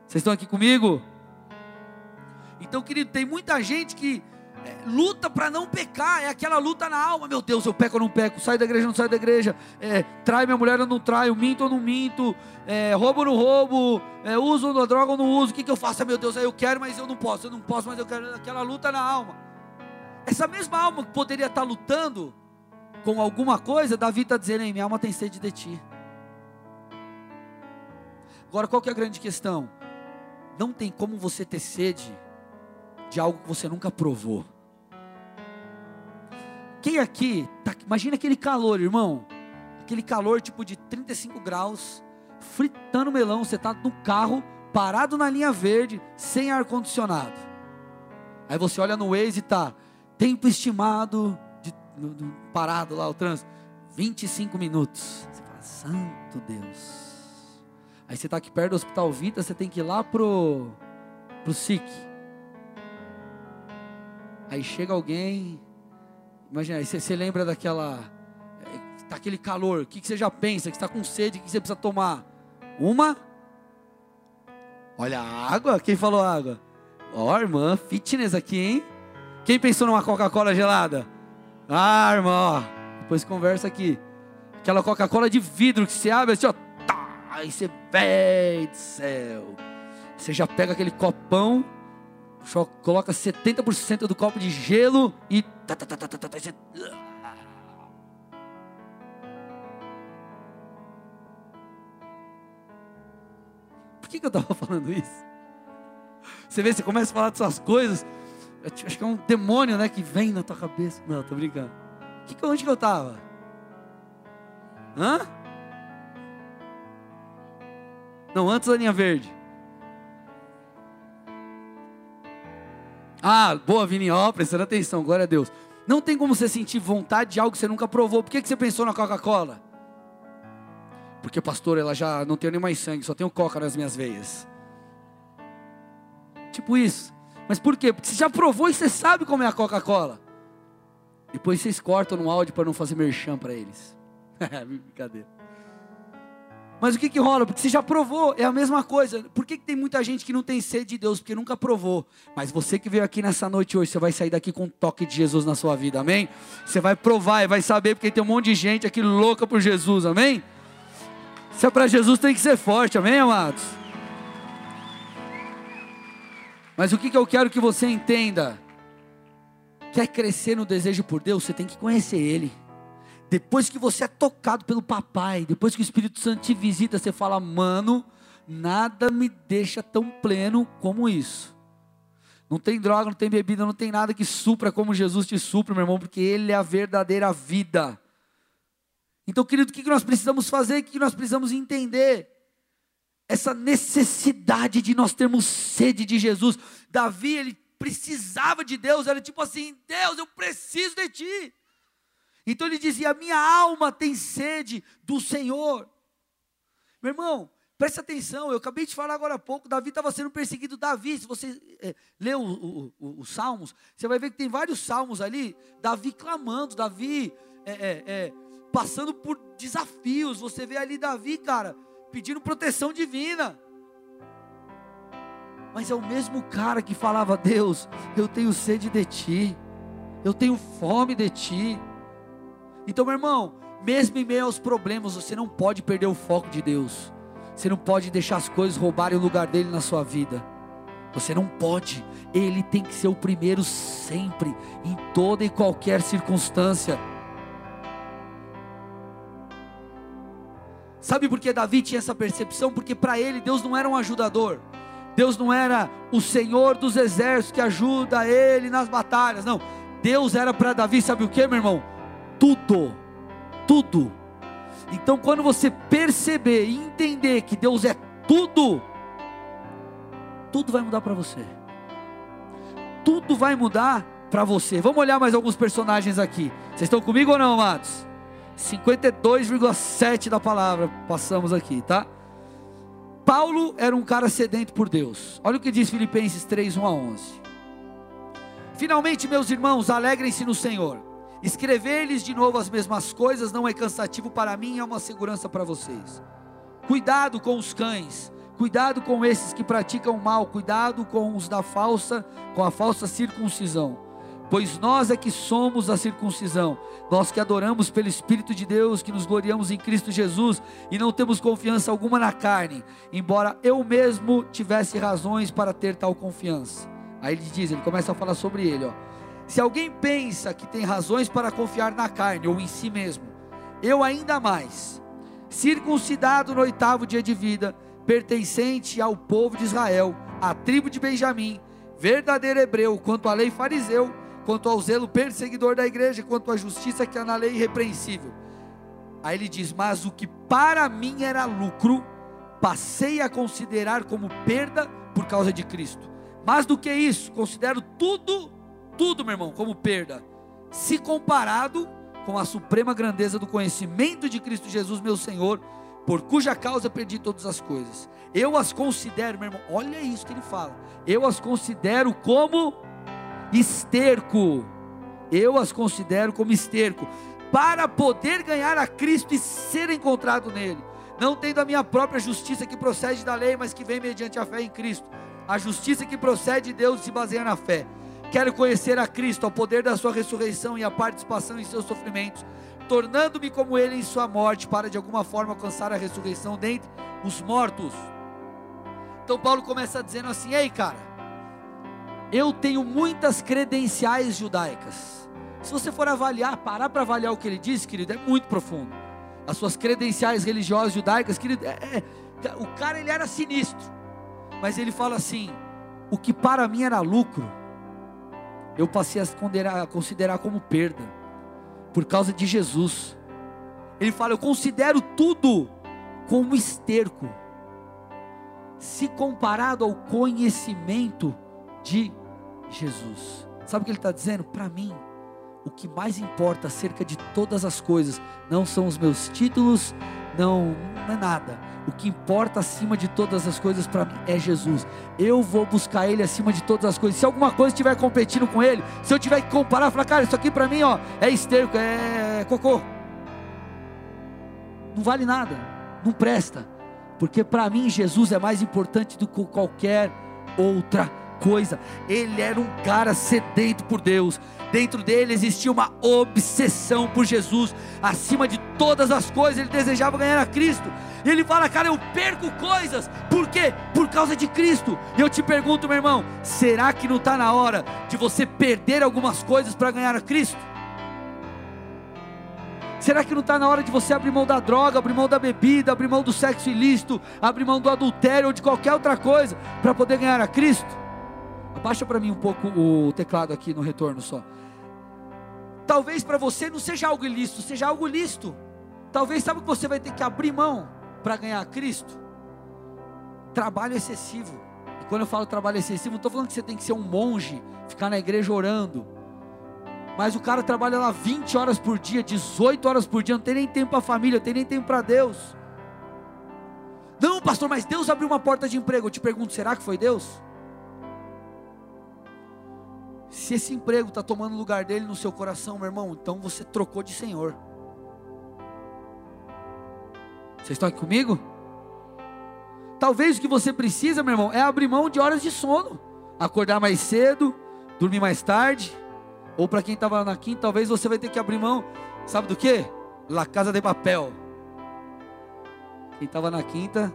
Vocês estão aqui comigo? Então, querido, tem muita gente que é, luta para não pecar, é aquela luta na alma, meu Deus, eu peco ou não peco, saio da igreja ou não saio da igreja, é, trai minha mulher ou não traio, minto ou não minto, é, roubo ou não roubo, é, uso ou droga ou não uso, o que, que eu faço? Meu Deus, eu quero, mas eu não posso, eu não posso, mas eu quero, aquela luta na alma. Essa mesma alma que poderia estar lutando com alguma coisa, Davi está dizendo, minha alma tem sede de ti. Agora, qual que é a grande questão? Não tem como você ter sede de algo que você nunca provou. Quem aqui, tá, imagina aquele calor, irmão. Aquele calor tipo de 35 graus, fritando melão, você está no carro, parado na linha verde, sem ar-condicionado. Aí você olha no Waze e tá, tempo estimado, de, parado lá o trânsito, 25 minutos. Você fala, santo Deus. Aí você está aqui perto do Hospital Vita, você tem que ir lá pro, pro SIC. Aí chega alguém, imagina, aí você, você lembra daquela, daquele calor, o que, que você já pensa, que está com sede, o que você precisa tomar? Uma? Olha a água, quem falou água? Ó, oh, irmã, fitness aqui, hein? Quem pensou numa Coca-Cola gelada? Ah, irmã, ó. Depois conversa aqui. Aquela Coca-Cola de vidro que você abre assim, ó. Aí você, véi do céu. Você já pega aquele copão, só coloca 70% do copo de gelo e. Tá, tá, tá. Por que, que eu estava (laughs) falando isso? Você vê, você começa a falar dessas coisas, acho que é um demônio, né, que vem na tua cabeça. Não, tô brincando. Que, onde que eu estava? Hã? Não, antes da linha verde. Ah, boa, Vini, ó, prestando atenção, glória a Deus. Não tem como você sentir vontade de algo que você nunca provou. Por que, que você pensou na Coca-Cola? Porque, pastor, ela já não tem nem mais sangue, só tem coca nas minhas veias. Tipo isso. Mas por quê? Porque você já provou e você sabe como é a Coca-Cola. Depois vocês cortam no áudio para não fazer merchan para eles. (laughs) Brincadeira. Mas o que que rola? Porque você já provou, é a mesma coisa. Por que, que tem muita gente que não tem sede de Deus? Porque nunca provou. Mas você que veio aqui nessa noite hoje, você vai sair daqui com um toque de Jesus na sua vida, amém? Você vai provar e vai saber, porque tem um monte de gente aqui louca por Jesus, amém? Se é para Jesus, tem que ser forte, amém, amados? Mas o que, que eu quero que você entenda? Quer crescer no desejo por Deus, você tem que conhecer Ele. Depois que você é tocado pelo papai, depois que o Espírito Santo te visita, você fala, mano, nada me deixa tão pleno como isso. Não tem droga, não tem bebida, não tem nada que supra como Jesus te supra, meu irmão, porque Ele é a verdadeira vida. Então, querido, o que nós precisamos fazer? O que nós precisamos entender? Essa necessidade de nós termos sede de Jesus. Davi, ele precisava de Deus, era tipo assim: Deus, eu preciso de ti. Então ele dizia: Minha alma tem sede do Senhor. Meu irmão, preste atenção, eu acabei de falar agora há pouco: Davi estava sendo perseguido. Davi, se você é, lê os Salmos, você vai ver que tem vários salmos ali, Davi clamando, Davi é, é passando por desafios. Você vê ali Davi, cara, pedindo proteção divina. Mas é o mesmo cara que falava: Deus, eu tenho sede de ti, eu tenho fome de ti. Então, meu irmão, mesmo em meio aos problemas, você não pode perder o foco de Deus. Você não pode deixar as coisas roubarem o lugar dele na sua vida. Você não pode. Ele tem que ser o primeiro sempre, em toda e qualquer circunstância. Sabe por que Davi tinha essa percepção? Porque para ele Deus não era um ajudador. Deus não era o Senhor dos exércitos que ajuda ele nas batalhas. Não. Deus era para Davi, sabe o que, meu irmão? Tudo. Tudo. Então, quando você perceber e entender que Deus é tudo, tudo vai mudar para você. Tudo vai mudar para você. Vamos olhar mais alguns personagens aqui. Vocês estão comigo ou não, amados? 52,7 da palavra passamos aqui, tá? Paulo era um cara sedento por Deus. Olha o que diz Filipenses 3, 1 a 11. Finalmente, meus irmãos, alegrem-se no Senhor. Escrever-lhes de novo as mesmas coisas não é cansativo para mim, é uma segurança para vocês. Cuidado com os cães, cuidado com esses que praticam mal, cuidado com os da falsa, com a falsa circuncisão Pois nós é que somos a circuncisão, nós que adoramos pelo Espírito de Deus, que nos gloriamos em Cristo Jesus e não temos confiança alguma na carne, embora eu mesmo tivesse razões para ter tal confiança. Aí ele diz, ele começa a falar sobre ele, ó. Se alguém pensa que tem razões para confiar na carne ou em si mesmo, eu ainda mais, circuncidado no oitavo dia de vida, pertencente ao povo de Israel, à tribo de Benjamim, verdadeiro hebreu, quanto à lei fariseu, quanto ao zelo perseguidor da igreja, quanto à justiça que há na lei irrepreensível. Aí ele diz: Mas o que para mim era lucro, passei a considerar como perda por causa de Cristo. Mais do que isso, considero tudo, tudo, meu irmão, como perda, se comparado com a suprema grandeza do conhecimento de Cristo Jesus, meu Senhor, por cuja causa perdi todas as coisas. Eu as considero, meu irmão, olha isso que ele fala. Eu as considero como esterco. Eu as considero como esterco, para poder ganhar a Cristo e ser encontrado nele. Não tendo a minha própria justiça que procede da lei, mas que vem mediante a fé em Cristo. A justiça que procede de Deus se baseia na fé. Quero conhecer a Cristo, ao poder da sua ressurreição e a participação em seus sofrimentos, tornando-me como ele em sua morte, para de alguma forma alcançar a ressurreição dentre os mortos. Então Paulo começa dizendo assim: Ei, cara, eu tenho muitas credenciais judaicas. Se você for avaliar, parar para avaliar o que ele diz, querido, é muito profundo. As suas credenciais religiosas judaicas, querido, é, é, o cara ele era sinistro, mas ele fala assim: o que para mim era lucro, eu passei a considerar, como perda, por causa de Jesus. Ele fala: eu considero tudo como esterco, se comparado ao conhecimento de Jesus. Sabe o que ele está dizendo? Para mim, o que mais importa acerca de todas as coisas não são os meus títulos, não, não é nada. O que importa acima de todas as coisas para mim é Jesus. Eu vou buscar Ele acima de todas as coisas. Se alguma coisa estiver competindo com Ele, se eu tiver que comparar, falar, cara, isso aqui para mim, ó, é esterco, é cocô. Não vale nada, não presta, porque para mim Jesus é mais importante do que qualquer outra coisa coisa. Ele era um cara sedento por Deus. Dentro dele existia uma obsessão por Jesus. Acima de todas as coisas, ele desejava ganhar a Cristo. E ele fala, cara, eu perco coisas. Por quê? Por causa de Cristo. E eu te pergunto, meu irmão, será que não está na hora de você perder algumas coisas para ganhar a Cristo? Será que não está na hora de você abrir mão da droga, abrir mão da bebida, abrir mão do sexo ilícito, abrir mão do adultério ou de qualquer outra coisa para poder ganhar a Cristo? Abaixa para mim um pouco o teclado aqui no retorno só. Talvez para você não seja algo ilícito, seja algo lícito. Talvez sabe que você vai ter que abrir mão para ganhar Cristo? Trabalho excessivo. E quando eu falo trabalho excessivo, não estou falando que você tem que ser um monge, ficar na igreja orando. Mas o cara trabalha lá 20 horas por dia, 18 horas por dia, não tem nem tempo para a família, não tem nem tempo para Deus. Não, pastor, mas Deus abriu uma porta de emprego. Eu te pergunto, será que foi Deus? Se esse emprego está tomando lugar dele no seu coração, meu irmão, então você trocou de Senhor. Vocês estão aqui comigo? Talvez o que você precisa, meu irmão, é abrir mão de horas de sono, acordar mais cedo, dormir mais tarde, ou para quem estava na quinta, talvez você vai ter que abrir mão, sabe do que? La Casa de Papel. Quem estava na quinta,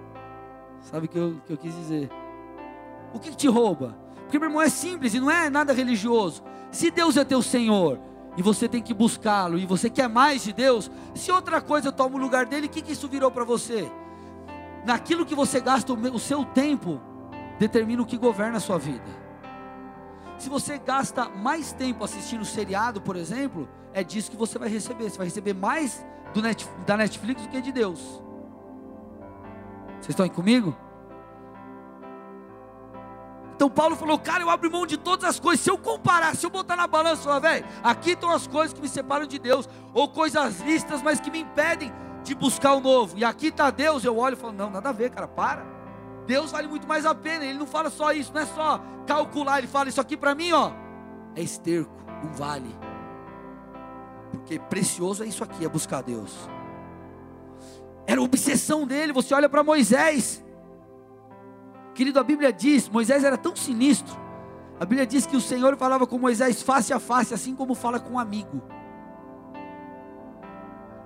sabe o que eu, que eu quis dizer. O que, que te rouba? Porque, meu irmão, é simples e não é nada religioso. Se Deus é teu Senhor e você tem que buscá-lo e você quer mais de Deus, se outra coisa toma o lugar dele, o que, que isso virou para você? Naquilo que você gasta o seu tempo, determina o que governa a sua vida. Se você gasta mais tempo assistindo seriado, por exemplo, é disso que você vai receber. Você vai receber mais da Netflix do que de Deus. Vocês estão aí comigo? Então Paulo falou, cara, eu abro mão de todas as coisas. Se eu comparar, se eu botar na balança, velho, aqui estão as coisas que me separam de Deus, ou coisas listas, mas que me impedem de buscar o novo. E aqui está Deus, eu olho e falo, não, nada a ver, cara, para. Deus vale muito mais a pena. Ele não fala só isso, não é só calcular, ele fala isso aqui para mim, ó. É esterco, não vale. Porque precioso é isso aqui, é buscar Deus. Era obsessão dele. Você olha para Moisés, Querido, a Bíblia diz, Moisés era tão sinistro. A Bíblia diz que o Senhor falava com Moisés face a face, assim como fala com um amigo.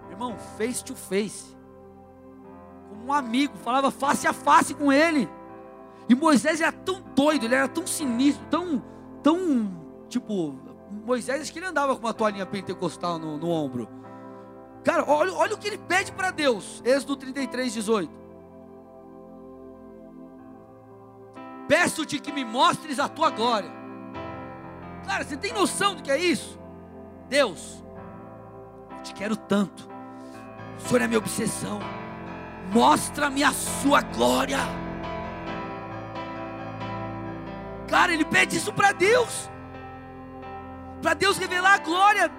Irmão, face to face. Como um amigo, falava face a face com ele. E Moisés era tão doido, ele era tão sinistro, tão, tão, tipo, Moisés, acho que ele andava com uma toalhinha pentecostal no, no ombro. Cara, olha, olha o que ele pede para Deus. Êxodo 33, 18. Peço-te que me mostres a tua glória. Cara, você tem noção do que é isso? Deus, eu te quero tanto. O Senhor é minha obsessão. Mostra-me a sua glória. Cara, ele pede isso para Deus. Para Deus revelar a glória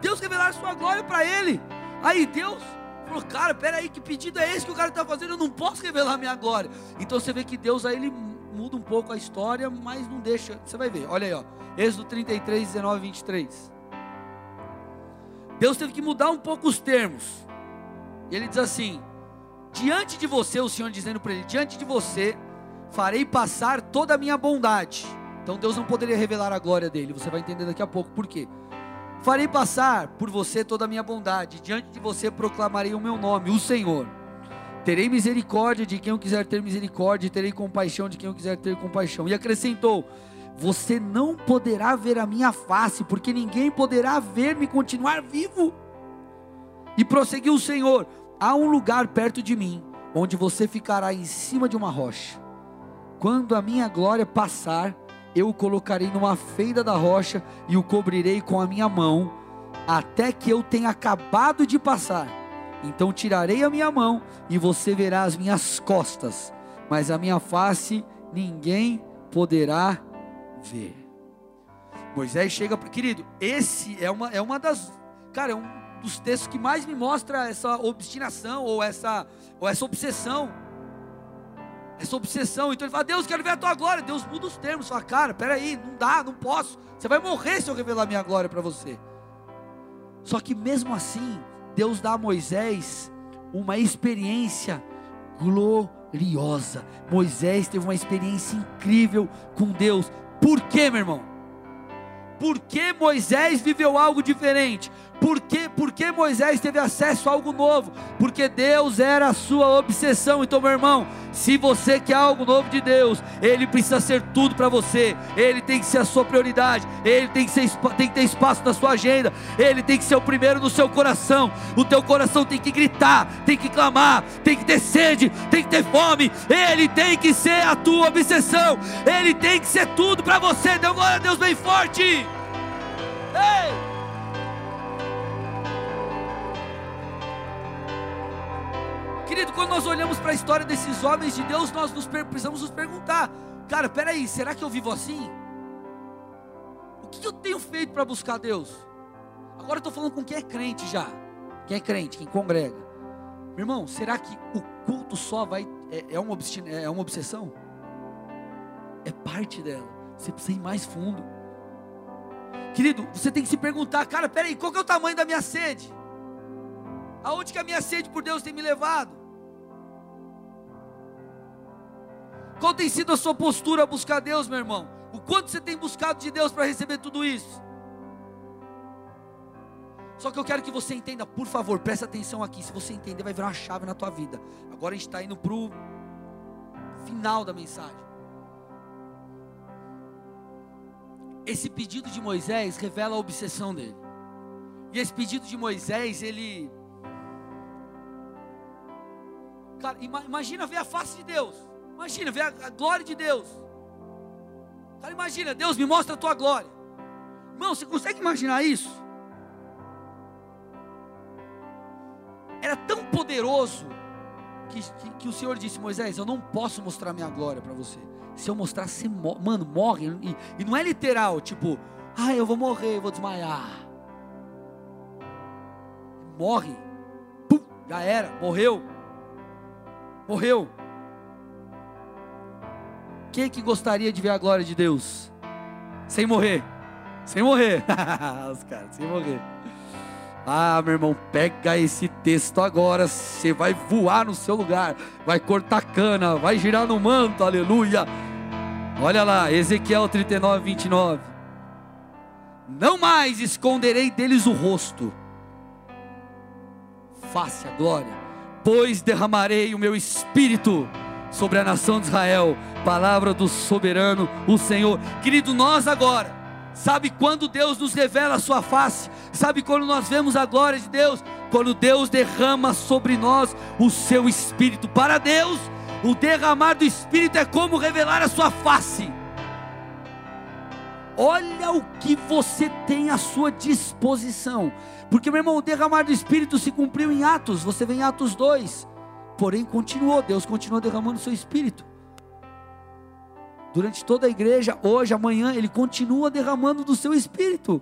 Deus revelar a sua glória para ele. Aí Deus falou, cara, peraí, que pedido é esse que o cara está fazendo? Eu não posso revelar minha glória. Então você vê que Deus aí ele muda um pouco a história, mas não deixa. Você vai ver, olha aí, ó. Êxodo 33, 19 23. Deus teve que mudar um pouco os termos. E ele diz assim: Diante de você, o Senhor dizendo para ele: Diante de você, farei passar toda a minha bondade. Então Deus não poderia revelar a glória dele. Você vai entender daqui a pouco por quê. Farei passar por você toda a minha bondade. Diante de você proclamarei o meu nome, o Senhor. Terei misericórdia de quem eu quiser ter misericórdia, e terei compaixão de quem eu quiser ter compaixão. E acrescentou: Você não poderá ver a minha face, porque ninguém poderá ver-me continuar vivo. E prosseguiu o Senhor: Há um lugar perto de mim, onde você ficará em cima de uma rocha. Quando a minha glória passar, eu o colocarei numa fenda da rocha e o cobrirei com a minha mão, até que eu tenha acabado de passar. Então tirarei a minha mão e você verá as minhas costas, mas a minha face ninguém poderá ver. Moisés chega, querido, esse é uma, é uma das, cara, é um dos textos que mais me mostra essa obstinação ou essa, ou essa obsessão. Essa obsessão. Então ele fala: Deus, quero ver a tua glória. Deus muda os termos. Fala, cara, peraí, não dá, não posso. Você vai morrer se eu revelar minha glória para você. Só que mesmo assim, Deus dá a Moisés uma experiência gloriosa. Moisés teve uma experiência incrível com Deus. Por quê, meu irmão? Por que Moisés viveu algo diferente? Por que, por que Moisés teve acesso a algo novo? Porque Deus era a sua obsessão. Então, meu irmão, se você quer algo novo de Deus, Ele precisa ser tudo para você. Ele tem que ser a sua prioridade. Ele tem que, ser, tem que ter espaço na sua agenda. Ele tem que ser o primeiro no seu coração. O teu coração tem que gritar, tem que clamar, tem que ter sede, tem que ter fome. Ele tem que ser a tua obsessão. Ele tem que ser tudo para você. Dê glória a Deus bem forte. Ei! Querido, quando nós olhamos para a história desses homens de Deus, nós nos precisamos nos perguntar: cara, peraí, será que eu vivo assim? O que eu tenho feito para buscar Deus? Agora eu estou falando com quem é crente já. Quem é crente, quem congrega. Meu irmão, será que o culto só vai. É, é, uma, é uma obsessão? É parte dela. Você precisa ir mais fundo. Querido, você tem que se perguntar, cara, peraí, qual que é o tamanho da minha sede? Aonde que a minha sede por Deus tem me levado? Qual tem sido a sua postura a buscar Deus, meu irmão? O quanto você tem buscado de Deus para receber tudo isso? Só que eu quero que você entenda, por favor, presta atenção aqui. Se você entender, vai virar uma chave na tua vida. Agora a gente está indo para o final da mensagem. Esse pedido de Moisés revela a obsessão dele. E esse pedido de Moisés, ele. Cara, imagina ver a face de Deus. Imagina, ver a, glória de Deus. Cara, imagina, Deus me mostra a tua glória. Irmão, você consegue imaginar isso? Era tão poderoso que, que, que, o Senhor disse: Moisés, eu não posso mostrar minha glória para você. Se eu mostrar, você morre. Mano, morre. E, e, não é literal, tipo, ah, eu vou morrer, eu vou desmaiar. Morre. Pum, já era, morreu. Morreu. Quem que gostaria de ver a glória de Deus? Sem morrer. Sem morrer. (laughs) Os caras, sem morrer. Ah, meu irmão, pega esse texto agora. Você vai voar no seu lugar. Vai cortar cana. Vai girar no manto. Aleluia. Olha lá, Ezequiel 39, 29. Não mais esconderei deles o rosto, face a glória, pois derramarei o meu espírito sobre a nação de Israel, palavra do soberano, o Senhor. Querido, nós agora, sabe quando Deus nos revela a sua face? Sabe quando nós vemos a glória de Deus? Quando Deus derrama sobre nós o seu espírito. Para Deus, o derramar do espírito é como revelar a sua face. Olha o que você tem à sua disposição. Porque, meu irmão, o derramar do Espírito se cumpriu em Atos. Você vê em Atos 2 porém continuou, Deus continuou derramando o seu espírito. Durante toda a igreja, hoje, amanhã, Ele continua derramando do seu espírito.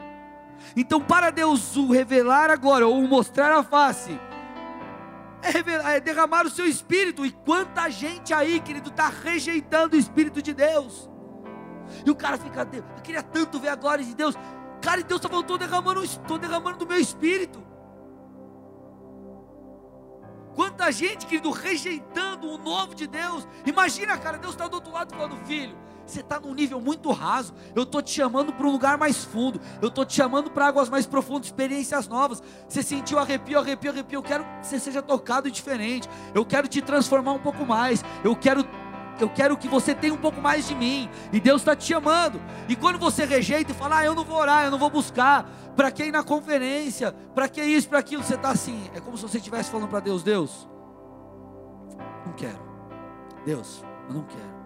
Então, para Deus o revelar agora, ou mostrar a face, é, revelar, é derramar o seu espírito. E quanta gente aí, querido, está rejeitando o espírito de Deus. E o cara fica, eu queria tanto ver a glória de Deus. Cara, Deus está falando, estou derramando, estou derramando do meu espírito. Quanta gente, querido, rejeitando o novo de Deus. Imagina, cara, Deus está do outro lado falando, filho, você está num nível muito raso. Eu estou te chamando para um lugar mais fundo. Eu estou te chamando para águas mais profundas, experiências novas. Você sentiu arrepio, arrepio, arrepio. Eu quero que você seja tocado diferente. Eu quero te transformar um pouco mais. Eu quero eu quero que você tenha um pouco mais de mim. E Deus está te chamando. E quando você rejeita e fala, ah, eu não vou orar, eu não vou buscar. Para que ir na conferência? Para que isso, para aquilo? Você está assim. É como se você estivesse falando para Deus: Deus, não quero. Deus, eu não quero.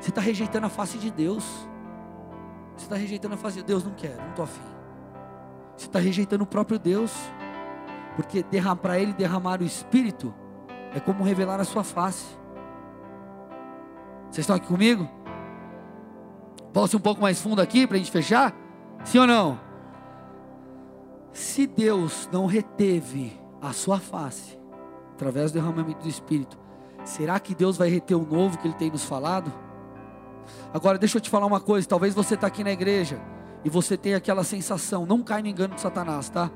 Você está rejeitando a face de Deus. Você está rejeitando a face de Deus, não quero, não estou afim. Você está rejeitando o próprio Deus. Porque para Ele derramar o Espírito é como revelar a sua face. Vocês estão aqui comigo? Posso ir um pouco mais fundo aqui para a gente fechar? Sim ou não? Se Deus não reteve a sua face através do derramamento do Espírito, será que Deus vai reter o novo que Ele tem nos falado? Agora, deixa eu te falar uma coisa: talvez você está aqui na igreja e você tem aquela sensação, não cai no engano de Satanás, tá?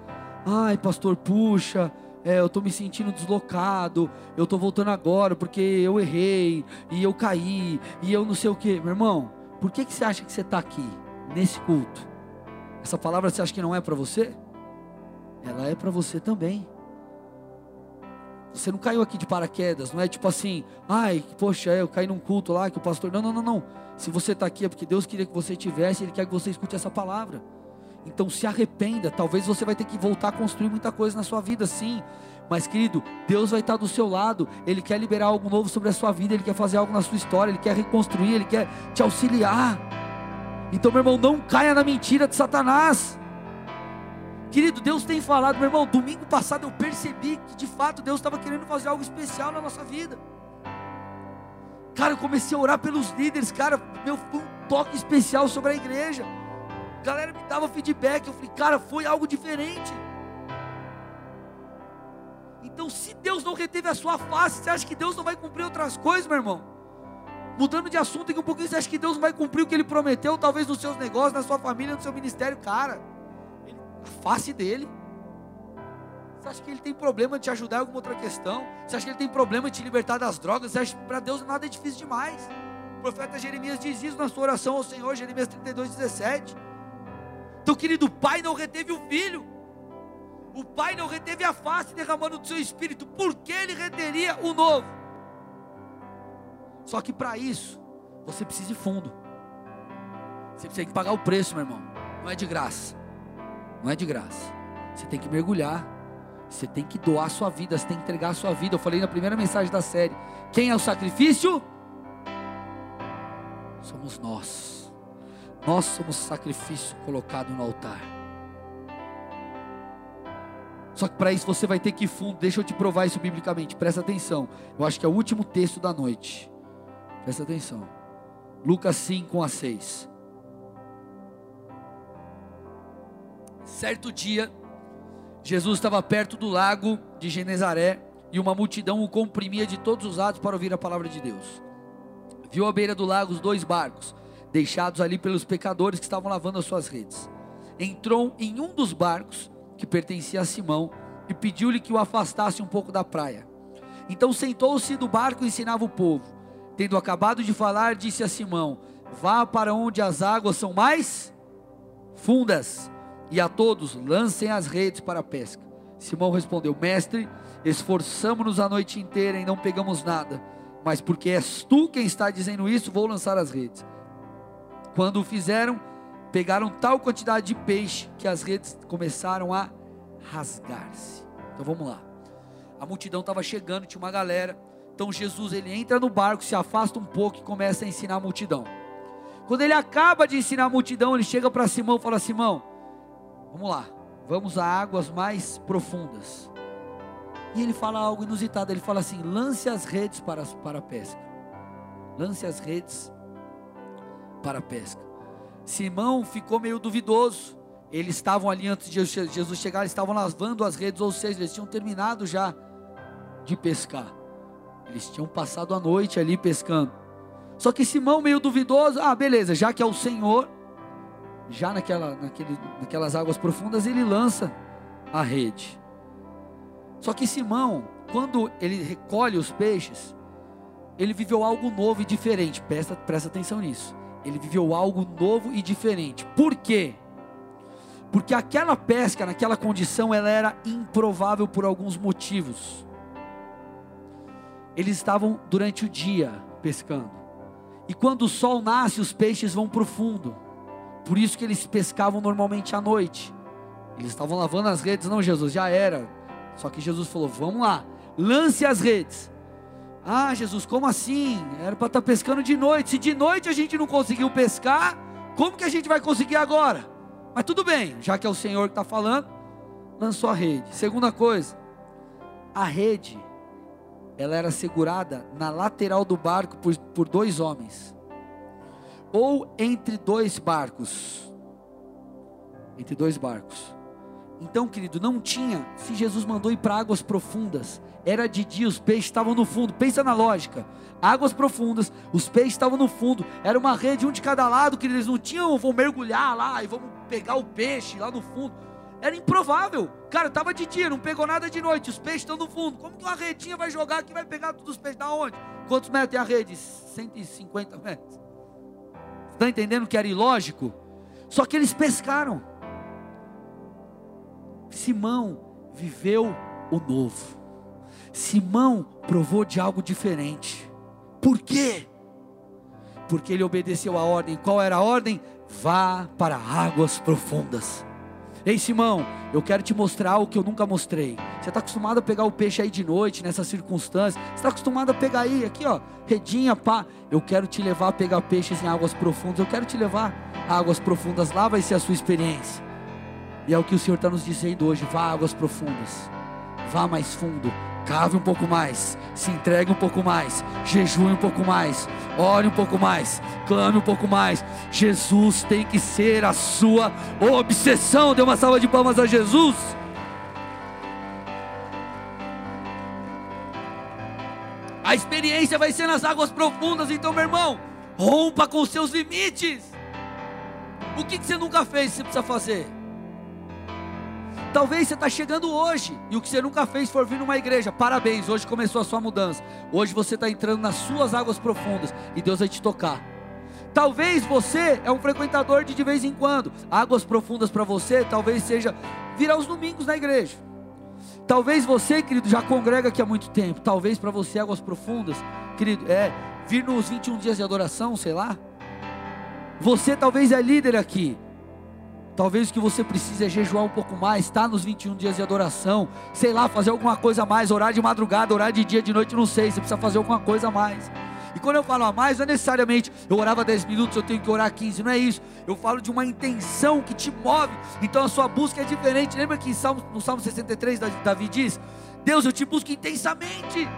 Ai, pastor, puxa, é, eu estou me sentindo deslocado, eu estou voltando agora porque eu errei, e eu caí, e eu não sei o que. Meu irmão, por que, que você acha que você está aqui, nesse culto? Essa palavra você acha que não é para você? Ela é para você também. Você não caiu aqui de paraquedas, não é tipo assim, ai, poxa, eu caí num culto lá que o pastor. Não, não, não, não. Se você está aqui é porque Deus queria que você tivesse, Ele quer que você escute essa palavra. Então se arrependa. Talvez você vai ter que voltar a construir muita coisa na sua vida, sim. Mas querido, Deus vai estar do seu lado. Ele quer liberar algo novo sobre a sua vida. Ele quer fazer algo na sua história. Ele quer reconstruir. Ele quer te auxiliar. Então, meu irmão, não caia na mentira de Satanás. Querido, Deus tem falado, meu irmão. Domingo passado eu percebi que de fato Deus estava querendo fazer algo especial na nossa vida. Cara, eu comecei a orar pelos líderes, cara. Meu, foi um toque especial sobre a igreja. A galera me dava feedback. Eu falei, cara, foi algo diferente. Então, se Deus não reteve a sua face, você acha que Deus não vai cumprir outras coisas, meu irmão? Mudando de assunto aqui um pouquinho, você acha que Deus não vai cumprir o que Ele prometeu, talvez nos seus negócios, na sua família, no seu ministério? Cara, ele, a face dele. Você acha que Ele tem problema de te ajudar em alguma outra questão? Você acha que Ele tem problema de te libertar das drogas? Você acha que para Deus nada é difícil demais? O profeta Jeremias diz isso na sua oração ao Senhor, Jeremias 32, 17. Então, querido, o pai não reteve o filho. O pai não reteve a face derramando do seu espírito. Por que ele reteria o novo? Só que para isso, você precisa ir fundo. Você tem que pagar o preço, meu irmão. Não é de graça. Não é de graça. Você tem que mergulhar. Você tem que doar a sua vida. Você tem que entregar a sua vida. Eu falei na primeira mensagem da série. Quem é o sacrifício? Somos nós. Nós somos sacrifício colocado no altar. Só que para isso você vai ter que ir fundo. Deixa eu te provar isso biblicamente. Presta atenção. Eu acho que é o último texto da noite. Presta atenção. Lucas 5 a 6. Certo dia, Jesus estava perto do lago de Genezaré e uma multidão o comprimia de todos os lados para ouvir a palavra de Deus. Viu à beira do lago os dois barcos deixados ali pelos pecadores que estavam lavando as suas redes. Entrou em um dos barcos que pertencia a Simão e pediu-lhe que o afastasse um pouco da praia. Então sentou-se do barco e ensinava o povo. Tendo acabado de falar, disse a Simão: Vá para onde as águas são mais fundas, e a todos lancem as redes para a pesca. Simão respondeu: Mestre, esforçamo-nos a noite inteira e não pegamos nada, mas porque és tu quem está dizendo isso, vou lançar as redes. Quando o fizeram, pegaram tal quantidade de peixe que as redes começaram a rasgar-se. Então vamos lá. A multidão estava chegando, tinha uma galera. Então Jesus ele entra no barco, se afasta um pouco e começa a ensinar a multidão. Quando ele acaba de ensinar a multidão, ele chega para Simão e fala: Simão, vamos lá, vamos a águas mais profundas. E ele fala algo inusitado. Ele fala assim: lance as redes para, para a pesca. Lance as redes para a pesca. Simão ficou meio duvidoso. eles estavam ali antes de Jesus chegar, eles estavam lavando as redes, ou seja, eles tinham terminado já de pescar. Eles tinham passado a noite ali pescando. Só que Simão, meio duvidoso, ah, beleza, já que é o Senhor, já naquela, naquele, naquelas águas profundas, ele lança a rede. Só que Simão, quando ele recolhe os peixes, ele viveu algo novo e diferente. Presta, presta atenção nisso. Ele viveu algo novo e diferente. Por quê? Porque aquela pesca, naquela condição, ela era improvável por alguns motivos. Eles estavam durante o dia pescando. E quando o sol nasce, os peixes vão para o fundo. Por isso que eles pescavam normalmente à noite. Eles estavam lavando as redes, não, Jesus, já era. Só que Jesus falou: vamos lá, lance as redes. Ah, Jesus, como assim? Era para estar tá pescando de noite. Se de noite a gente não conseguiu pescar, como que a gente vai conseguir agora? Mas tudo bem, já que é o Senhor que está falando, lançou a rede. Segunda coisa, a rede, ela era segurada na lateral do barco por, por dois homens, ou entre dois barcos. Entre dois barcos. Então, querido, não tinha, se Jesus mandou ir para águas profundas, era de dia, os peixes estavam no fundo. Pensa na lógica. Águas profundas, os peixes estavam no fundo. Era uma rede, um de cada lado, que eles não tinham, vão mergulhar lá e vamos pegar o peixe lá no fundo. Era improvável. Cara, estava de dia, não pegou nada de noite. Os peixes estão no fundo. Como que uma redinha vai jogar que vai pegar todos os peixes? Da onde? Quantos metros tem a rede? 150 metros. Está entendendo que era ilógico? Só que eles pescaram. Simão viveu o novo. Simão provou de algo diferente. Por quê? Porque ele obedeceu a ordem. Qual era a ordem? Vá para águas profundas. Ei Simão, eu quero te mostrar algo que eu nunca mostrei. Você está acostumado a pegar o peixe aí de noite, nessas circunstâncias. Você está acostumado a pegar aí, aqui ó, redinha, pá. Eu quero te levar a pegar peixes em águas profundas. Eu quero te levar a águas profundas. Lá vai ser a sua experiência. E é o que o Senhor está nos dizendo hoje. Vá águas profundas. Vá mais fundo cave um pouco mais, se entregue um pouco mais, jejue um pouco mais, ore um pouco mais, clame um pouco mais. Jesus tem que ser a sua obsessão. Dê uma salva de palmas a Jesus. A experiência vai ser nas águas profundas, então, meu irmão, rompa com seus limites. O que, que você nunca fez, você precisa fazer? Talvez você está chegando hoje e o que você nunca fez for vir numa igreja. Parabéns, hoje começou a sua mudança. Hoje você está entrando nas suas águas profundas e Deus vai te tocar. Talvez você é um frequentador de de vez em quando. Águas profundas para você, talvez seja vir aos domingos na igreja. Talvez você, querido, já congrega aqui há muito tempo. Talvez para você águas profundas, querido, é vir nos 21 dias de adoração, sei lá. Você talvez é líder aqui. Talvez o que você precisa é jejuar um pouco mais, estar tá nos 21 dias de adoração, sei lá, fazer alguma coisa a mais, orar de madrugada, orar de dia, de noite, não sei, você precisa fazer alguma coisa a mais. E quando eu falo a mais, não é necessariamente eu orava 10 minutos, eu tenho que orar 15, não é isso. Eu falo de uma intenção que te move, então a sua busca é diferente. Lembra que Salmo, no Salmo 63 Davi diz: Deus, eu te busco intensamente.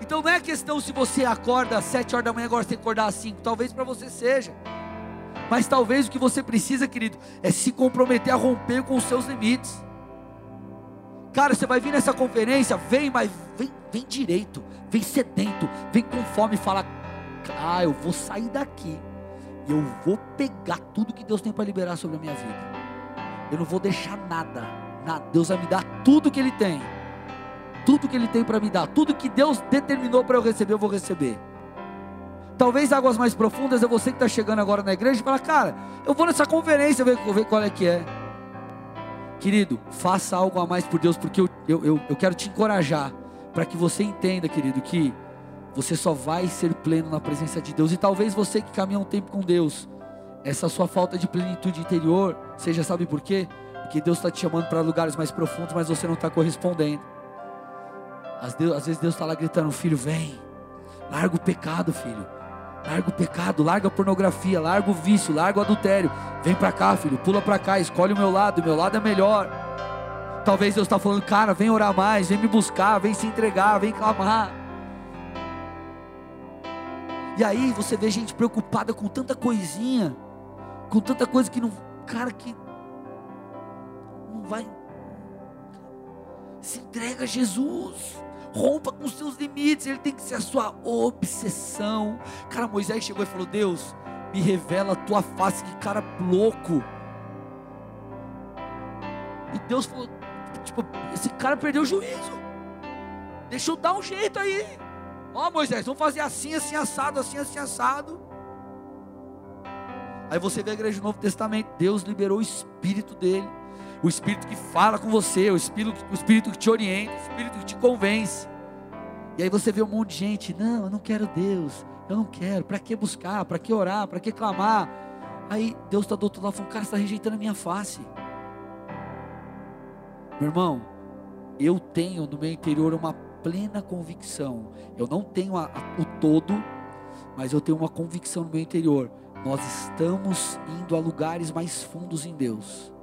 Então não é questão se você acorda às 7 horas da manhã, agora você tem que acordar às 5, talvez para você seja. Mas talvez o que você precisa, querido, é se comprometer a romper com os seus limites. Cara, você vai vir nessa conferência, vem, mas vem, vem direito, vem sedento, vem com fome e fala: Ah, eu vou sair daqui e eu vou pegar tudo que Deus tem para liberar sobre a minha vida. Eu não vou deixar nada, nada. Deus vai me dar tudo que Ele tem, tudo que Ele tem para me dar, tudo que Deus determinou para eu receber, eu vou receber. Talvez águas mais profundas é você que está chegando agora na igreja e fala, cara, eu vou nessa conferência ver, ver qual é que é. Querido, faça algo a mais por Deus, porque eu, eu, eu, eu quero te encorajar para que você entenda, querido, que você só vai ser pleno na presença de Deus. E talvez você que caminha um tempo com Deus, essa sua falta de plenitude interior, seja, sabe por quê? Porque Deus está te chamando para lugares mais profundos, mas você não está correspondendo. Às, Deus, às vezes Deus está lá gritando: Filho, vem, larga o pecado, filho. Larga o pecado, larga a pornografia, larga o vício, larga o adultério. Vem para cá, filho, pula para cá, escolhe o meu lado, o meu lado é melhor. Talvez Deus está falando, cara, vem orar mais, vem me buscar, vem se entregar, vem clamar. E aí você vê gente preocupada com tanta coisinha, com tanta coisa que não, cara, que não vai. Se entrega a Jesus. Rompa com seus limites, ele tem que ser a sua obsessão. Cara, Moisés chegou e falou: Deus, me revela a tua face, que cara louco. E Deus falou: tipo, esse cara perdeu o juízo. Deixa eu dar um jeito aí. Ó, oh, Moisés, vamos fazer assim, assim, assado, assim, assim, assado. Aí você vê a igreja do Novo Testamento, Deus liberou o Espírito dele, o Espírito que fala com você, o Espírito, o Espírito que te orienta, o Espírito que te convence. E aí você vê um monte de gente, não, eu não quero Deus, eu não quero, para que buscar, para que orar, para que clamar? Aí Deus está do outro lado falando, cara, você está rejeitando a minha face. Meu irmão, eu tenho no meu interior uma plena convicção. Eu não tenho a, a, o todo, mas eu tenho uma convicção no meu interior. Nós estamos indo a lugares mais fundos em Deus.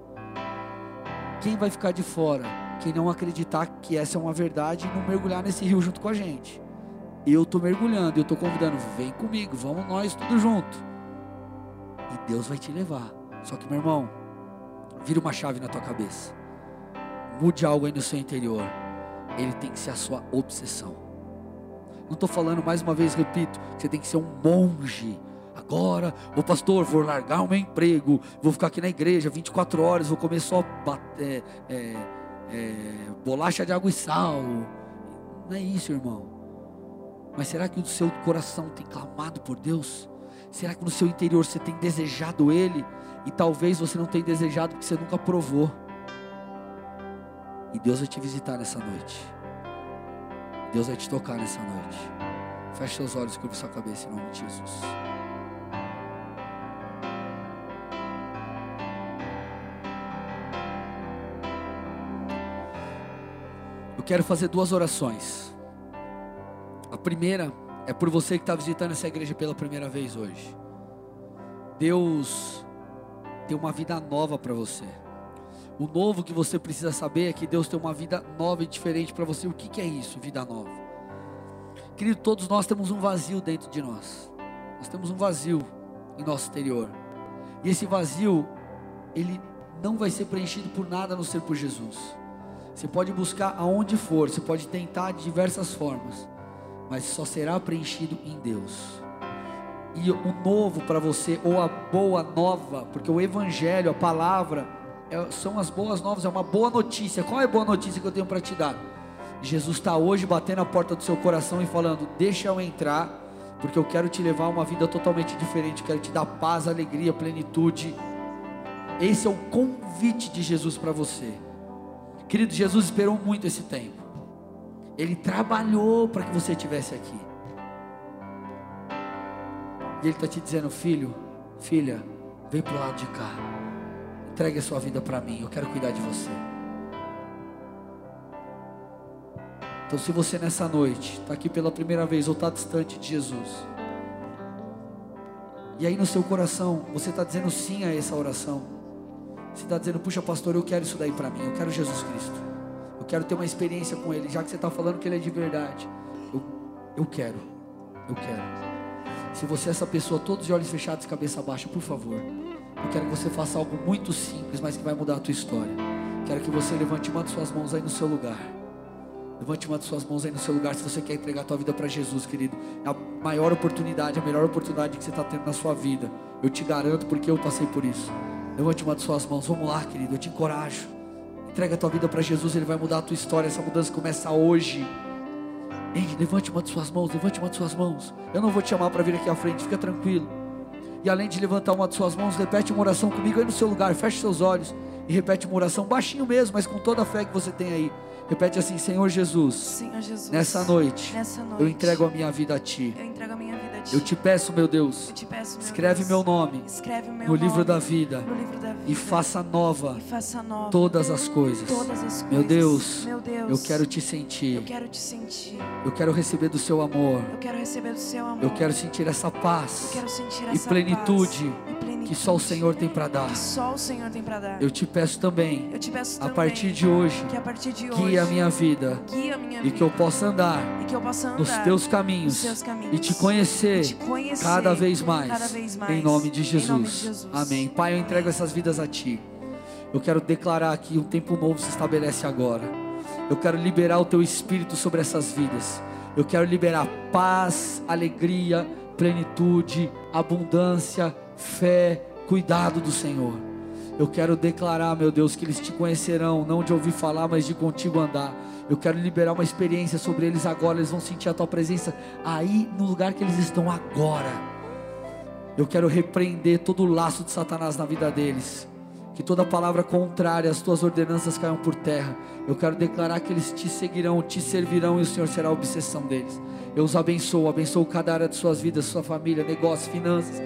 Quem vai ficar de fora? Quem não acreditar que essa é uma verdade e não mergulhar nesse rio junto com a gente. Eu estou mergulhando, eu estou convidando, vem comigo, vamos nós tudo junto. E Deus vai te levar. Só que, meu irmão, vira uma chave na tua cabeça. Mude algo aí no seu interior ele tem que ser a sua obsessão. Não estou falando mais uma vez, repito, que você tem que ser um monge. Agora, o pastor, vou largar o meu emprego, vou ficar aqui na igreja 24 horas, vou comer só é, é, é, bolacha de água e sal. Não é isso, irmão. Mas será que o seu coração tem clamado por Deus? Será que no seu interior você tem desejado Ele? E talvez você não tenha desejado porque você nunca provou. E Deus vai te visitar nessa noite. Deus vai te tocar nessa noite. Feche seus olhos, curva sua cabeça em nome de Jesus. Quero fazer duas orações. A primeira é por você que está visitando essa igreja pela primeira vez hoje. Deus tem uma vida nova para você. O novo que você precisa saber é que Deus tem uma vida nova e diferente para você. O que, que é isso, vida nova? Querido, todos nós temos um vazio dentro de nós. Nós temos um vazio em nosso exterior. E esse vazio, ele não vai ser preenchido por nada a não ser por Jesus. Você pode buscar aonde for, você pode tentar de diversas formas, mas só será preenchido em Deus. E o novo para você, ou a boa nova, porque o Evangelho, a palavra, é, são as boas novas, é uma boa notícia. Qual é a boa notícia que eu tenho para te dar? Jesus está hoje batendo a porta do seu coração e falando: Deixa eu entrar, porque eu quero te levar a uma vida totalmente diferente. Quero te dar paz, alegria, plenitude. Esse é o convite de Jesus para você, querido. Jesus esperou muito esse tempo, ele trabalhou para que você estivesse aqui, e Ele está te dizendo: Filho, filha, vem para o lado de cá. Entregue a sua vida para mim, eu quero cuidar de você. Então, se você nessa noite está aqui pela primeira vez ou está distante de Jesus, e aí no seu coração você está dizendo sim a essa oração, você está dizendo, puxa, pastor, eu quero isso daí para mim, eu quero Jesus Cristo, eu quero ter uma experiência com Ele, já que você está falando que Ele é de verdade, eu, eu quero, eu quero. Se você é essa pessoa, todos de olhos fechados, cabeça baixa, por favor. Eu quero que você faça algo muito simples, mas que vai mudar a tua história. Quero que você levante uma de suas mãos aí no seu lugar. Levante uma de suas mãos aí no seu lugar se você quer entregar a tua vida para Jesus, querido. É a maior oportunidade, a melhor oportunidade que você está tendo na sua vida. Eu te garanto porque eu passei por isso. Levante uma de suas mãos. Vamos lá, querido. Eu te encorajo. Entrega a tua vida para Jesus, Ele vai mudar a tua história. Essa mudança começa hoje. Ei, levante uma de suas mãos, levante uma de suas mãos. Eu não vou te chamar para vir aqui à frente, fica tranquilo. E além de levantar uma de suas mãos, repete uma oração comigo aí no seu lugar. Feche seus olhos e repete uma oração baixinho mesmo, mas com toda a fé que você tem aí. Repete assim, Senhor Jesus. Senhor Jesus. Nessa noite, nessa noite eu entrego a minha vida a Ti. Eu entrego a minha Eu te peço, meu Deus. Eu te peço, meu escreve Deus, meu nome. Escreve meu no livro da vida. No livro da vida. E faça nova. E faça nova. Todas as coisas. Todas as coisas. Meu Deus. Meu Deus. Eu quero te sentir. Eu quero te sentir. Eu quero receber do seu amor. Eu quero receber do seu amor. Eu quero sentir essa paz. Quero sentir e essa plenitude. Paz, e que só o Senhor tem para dar. só o Senhor tem para dar. Eu te peço também, Eu te peço a também partir de hoje, que a partir de hoje guia a minha vida guia a minha e vida que eu possa andar e que eu possa andar nos teus nos caminhos teus caminhos e te conhecer te conhecer cada vez mais, cada vez mais, em nome de em nome de Jesus. Jesus. Amém. Pai, eu entrego essas vidas a Ti. Eu quero declarar que um tempo novo se estabelece agora. Eu quero liberar o Teu Espírito sobre essas vidas. Eu quero liberar paz, alegria, plenitude, abundância, fé, cuidado do Senhor. Eu quero declarar, meu Deus, que eles te conhecerão, não de ouvir falar, mas de contigo andar. Eu quero liberar uma experiência sobre eles agora. Eles vão sentir a tua presença aí no lugar que eles estão agora. Eu quero repreender todo o laço de Satanás na vida deles. Que toda palavra contrária às tuas ordenanças caiam por terra. Eu quero declarar que eles te seguirão, te servirão e o Senhor será a obsessão deles. Eu os abençoo, abençoo cada área de suas vidas, sua família, negócios, finanças.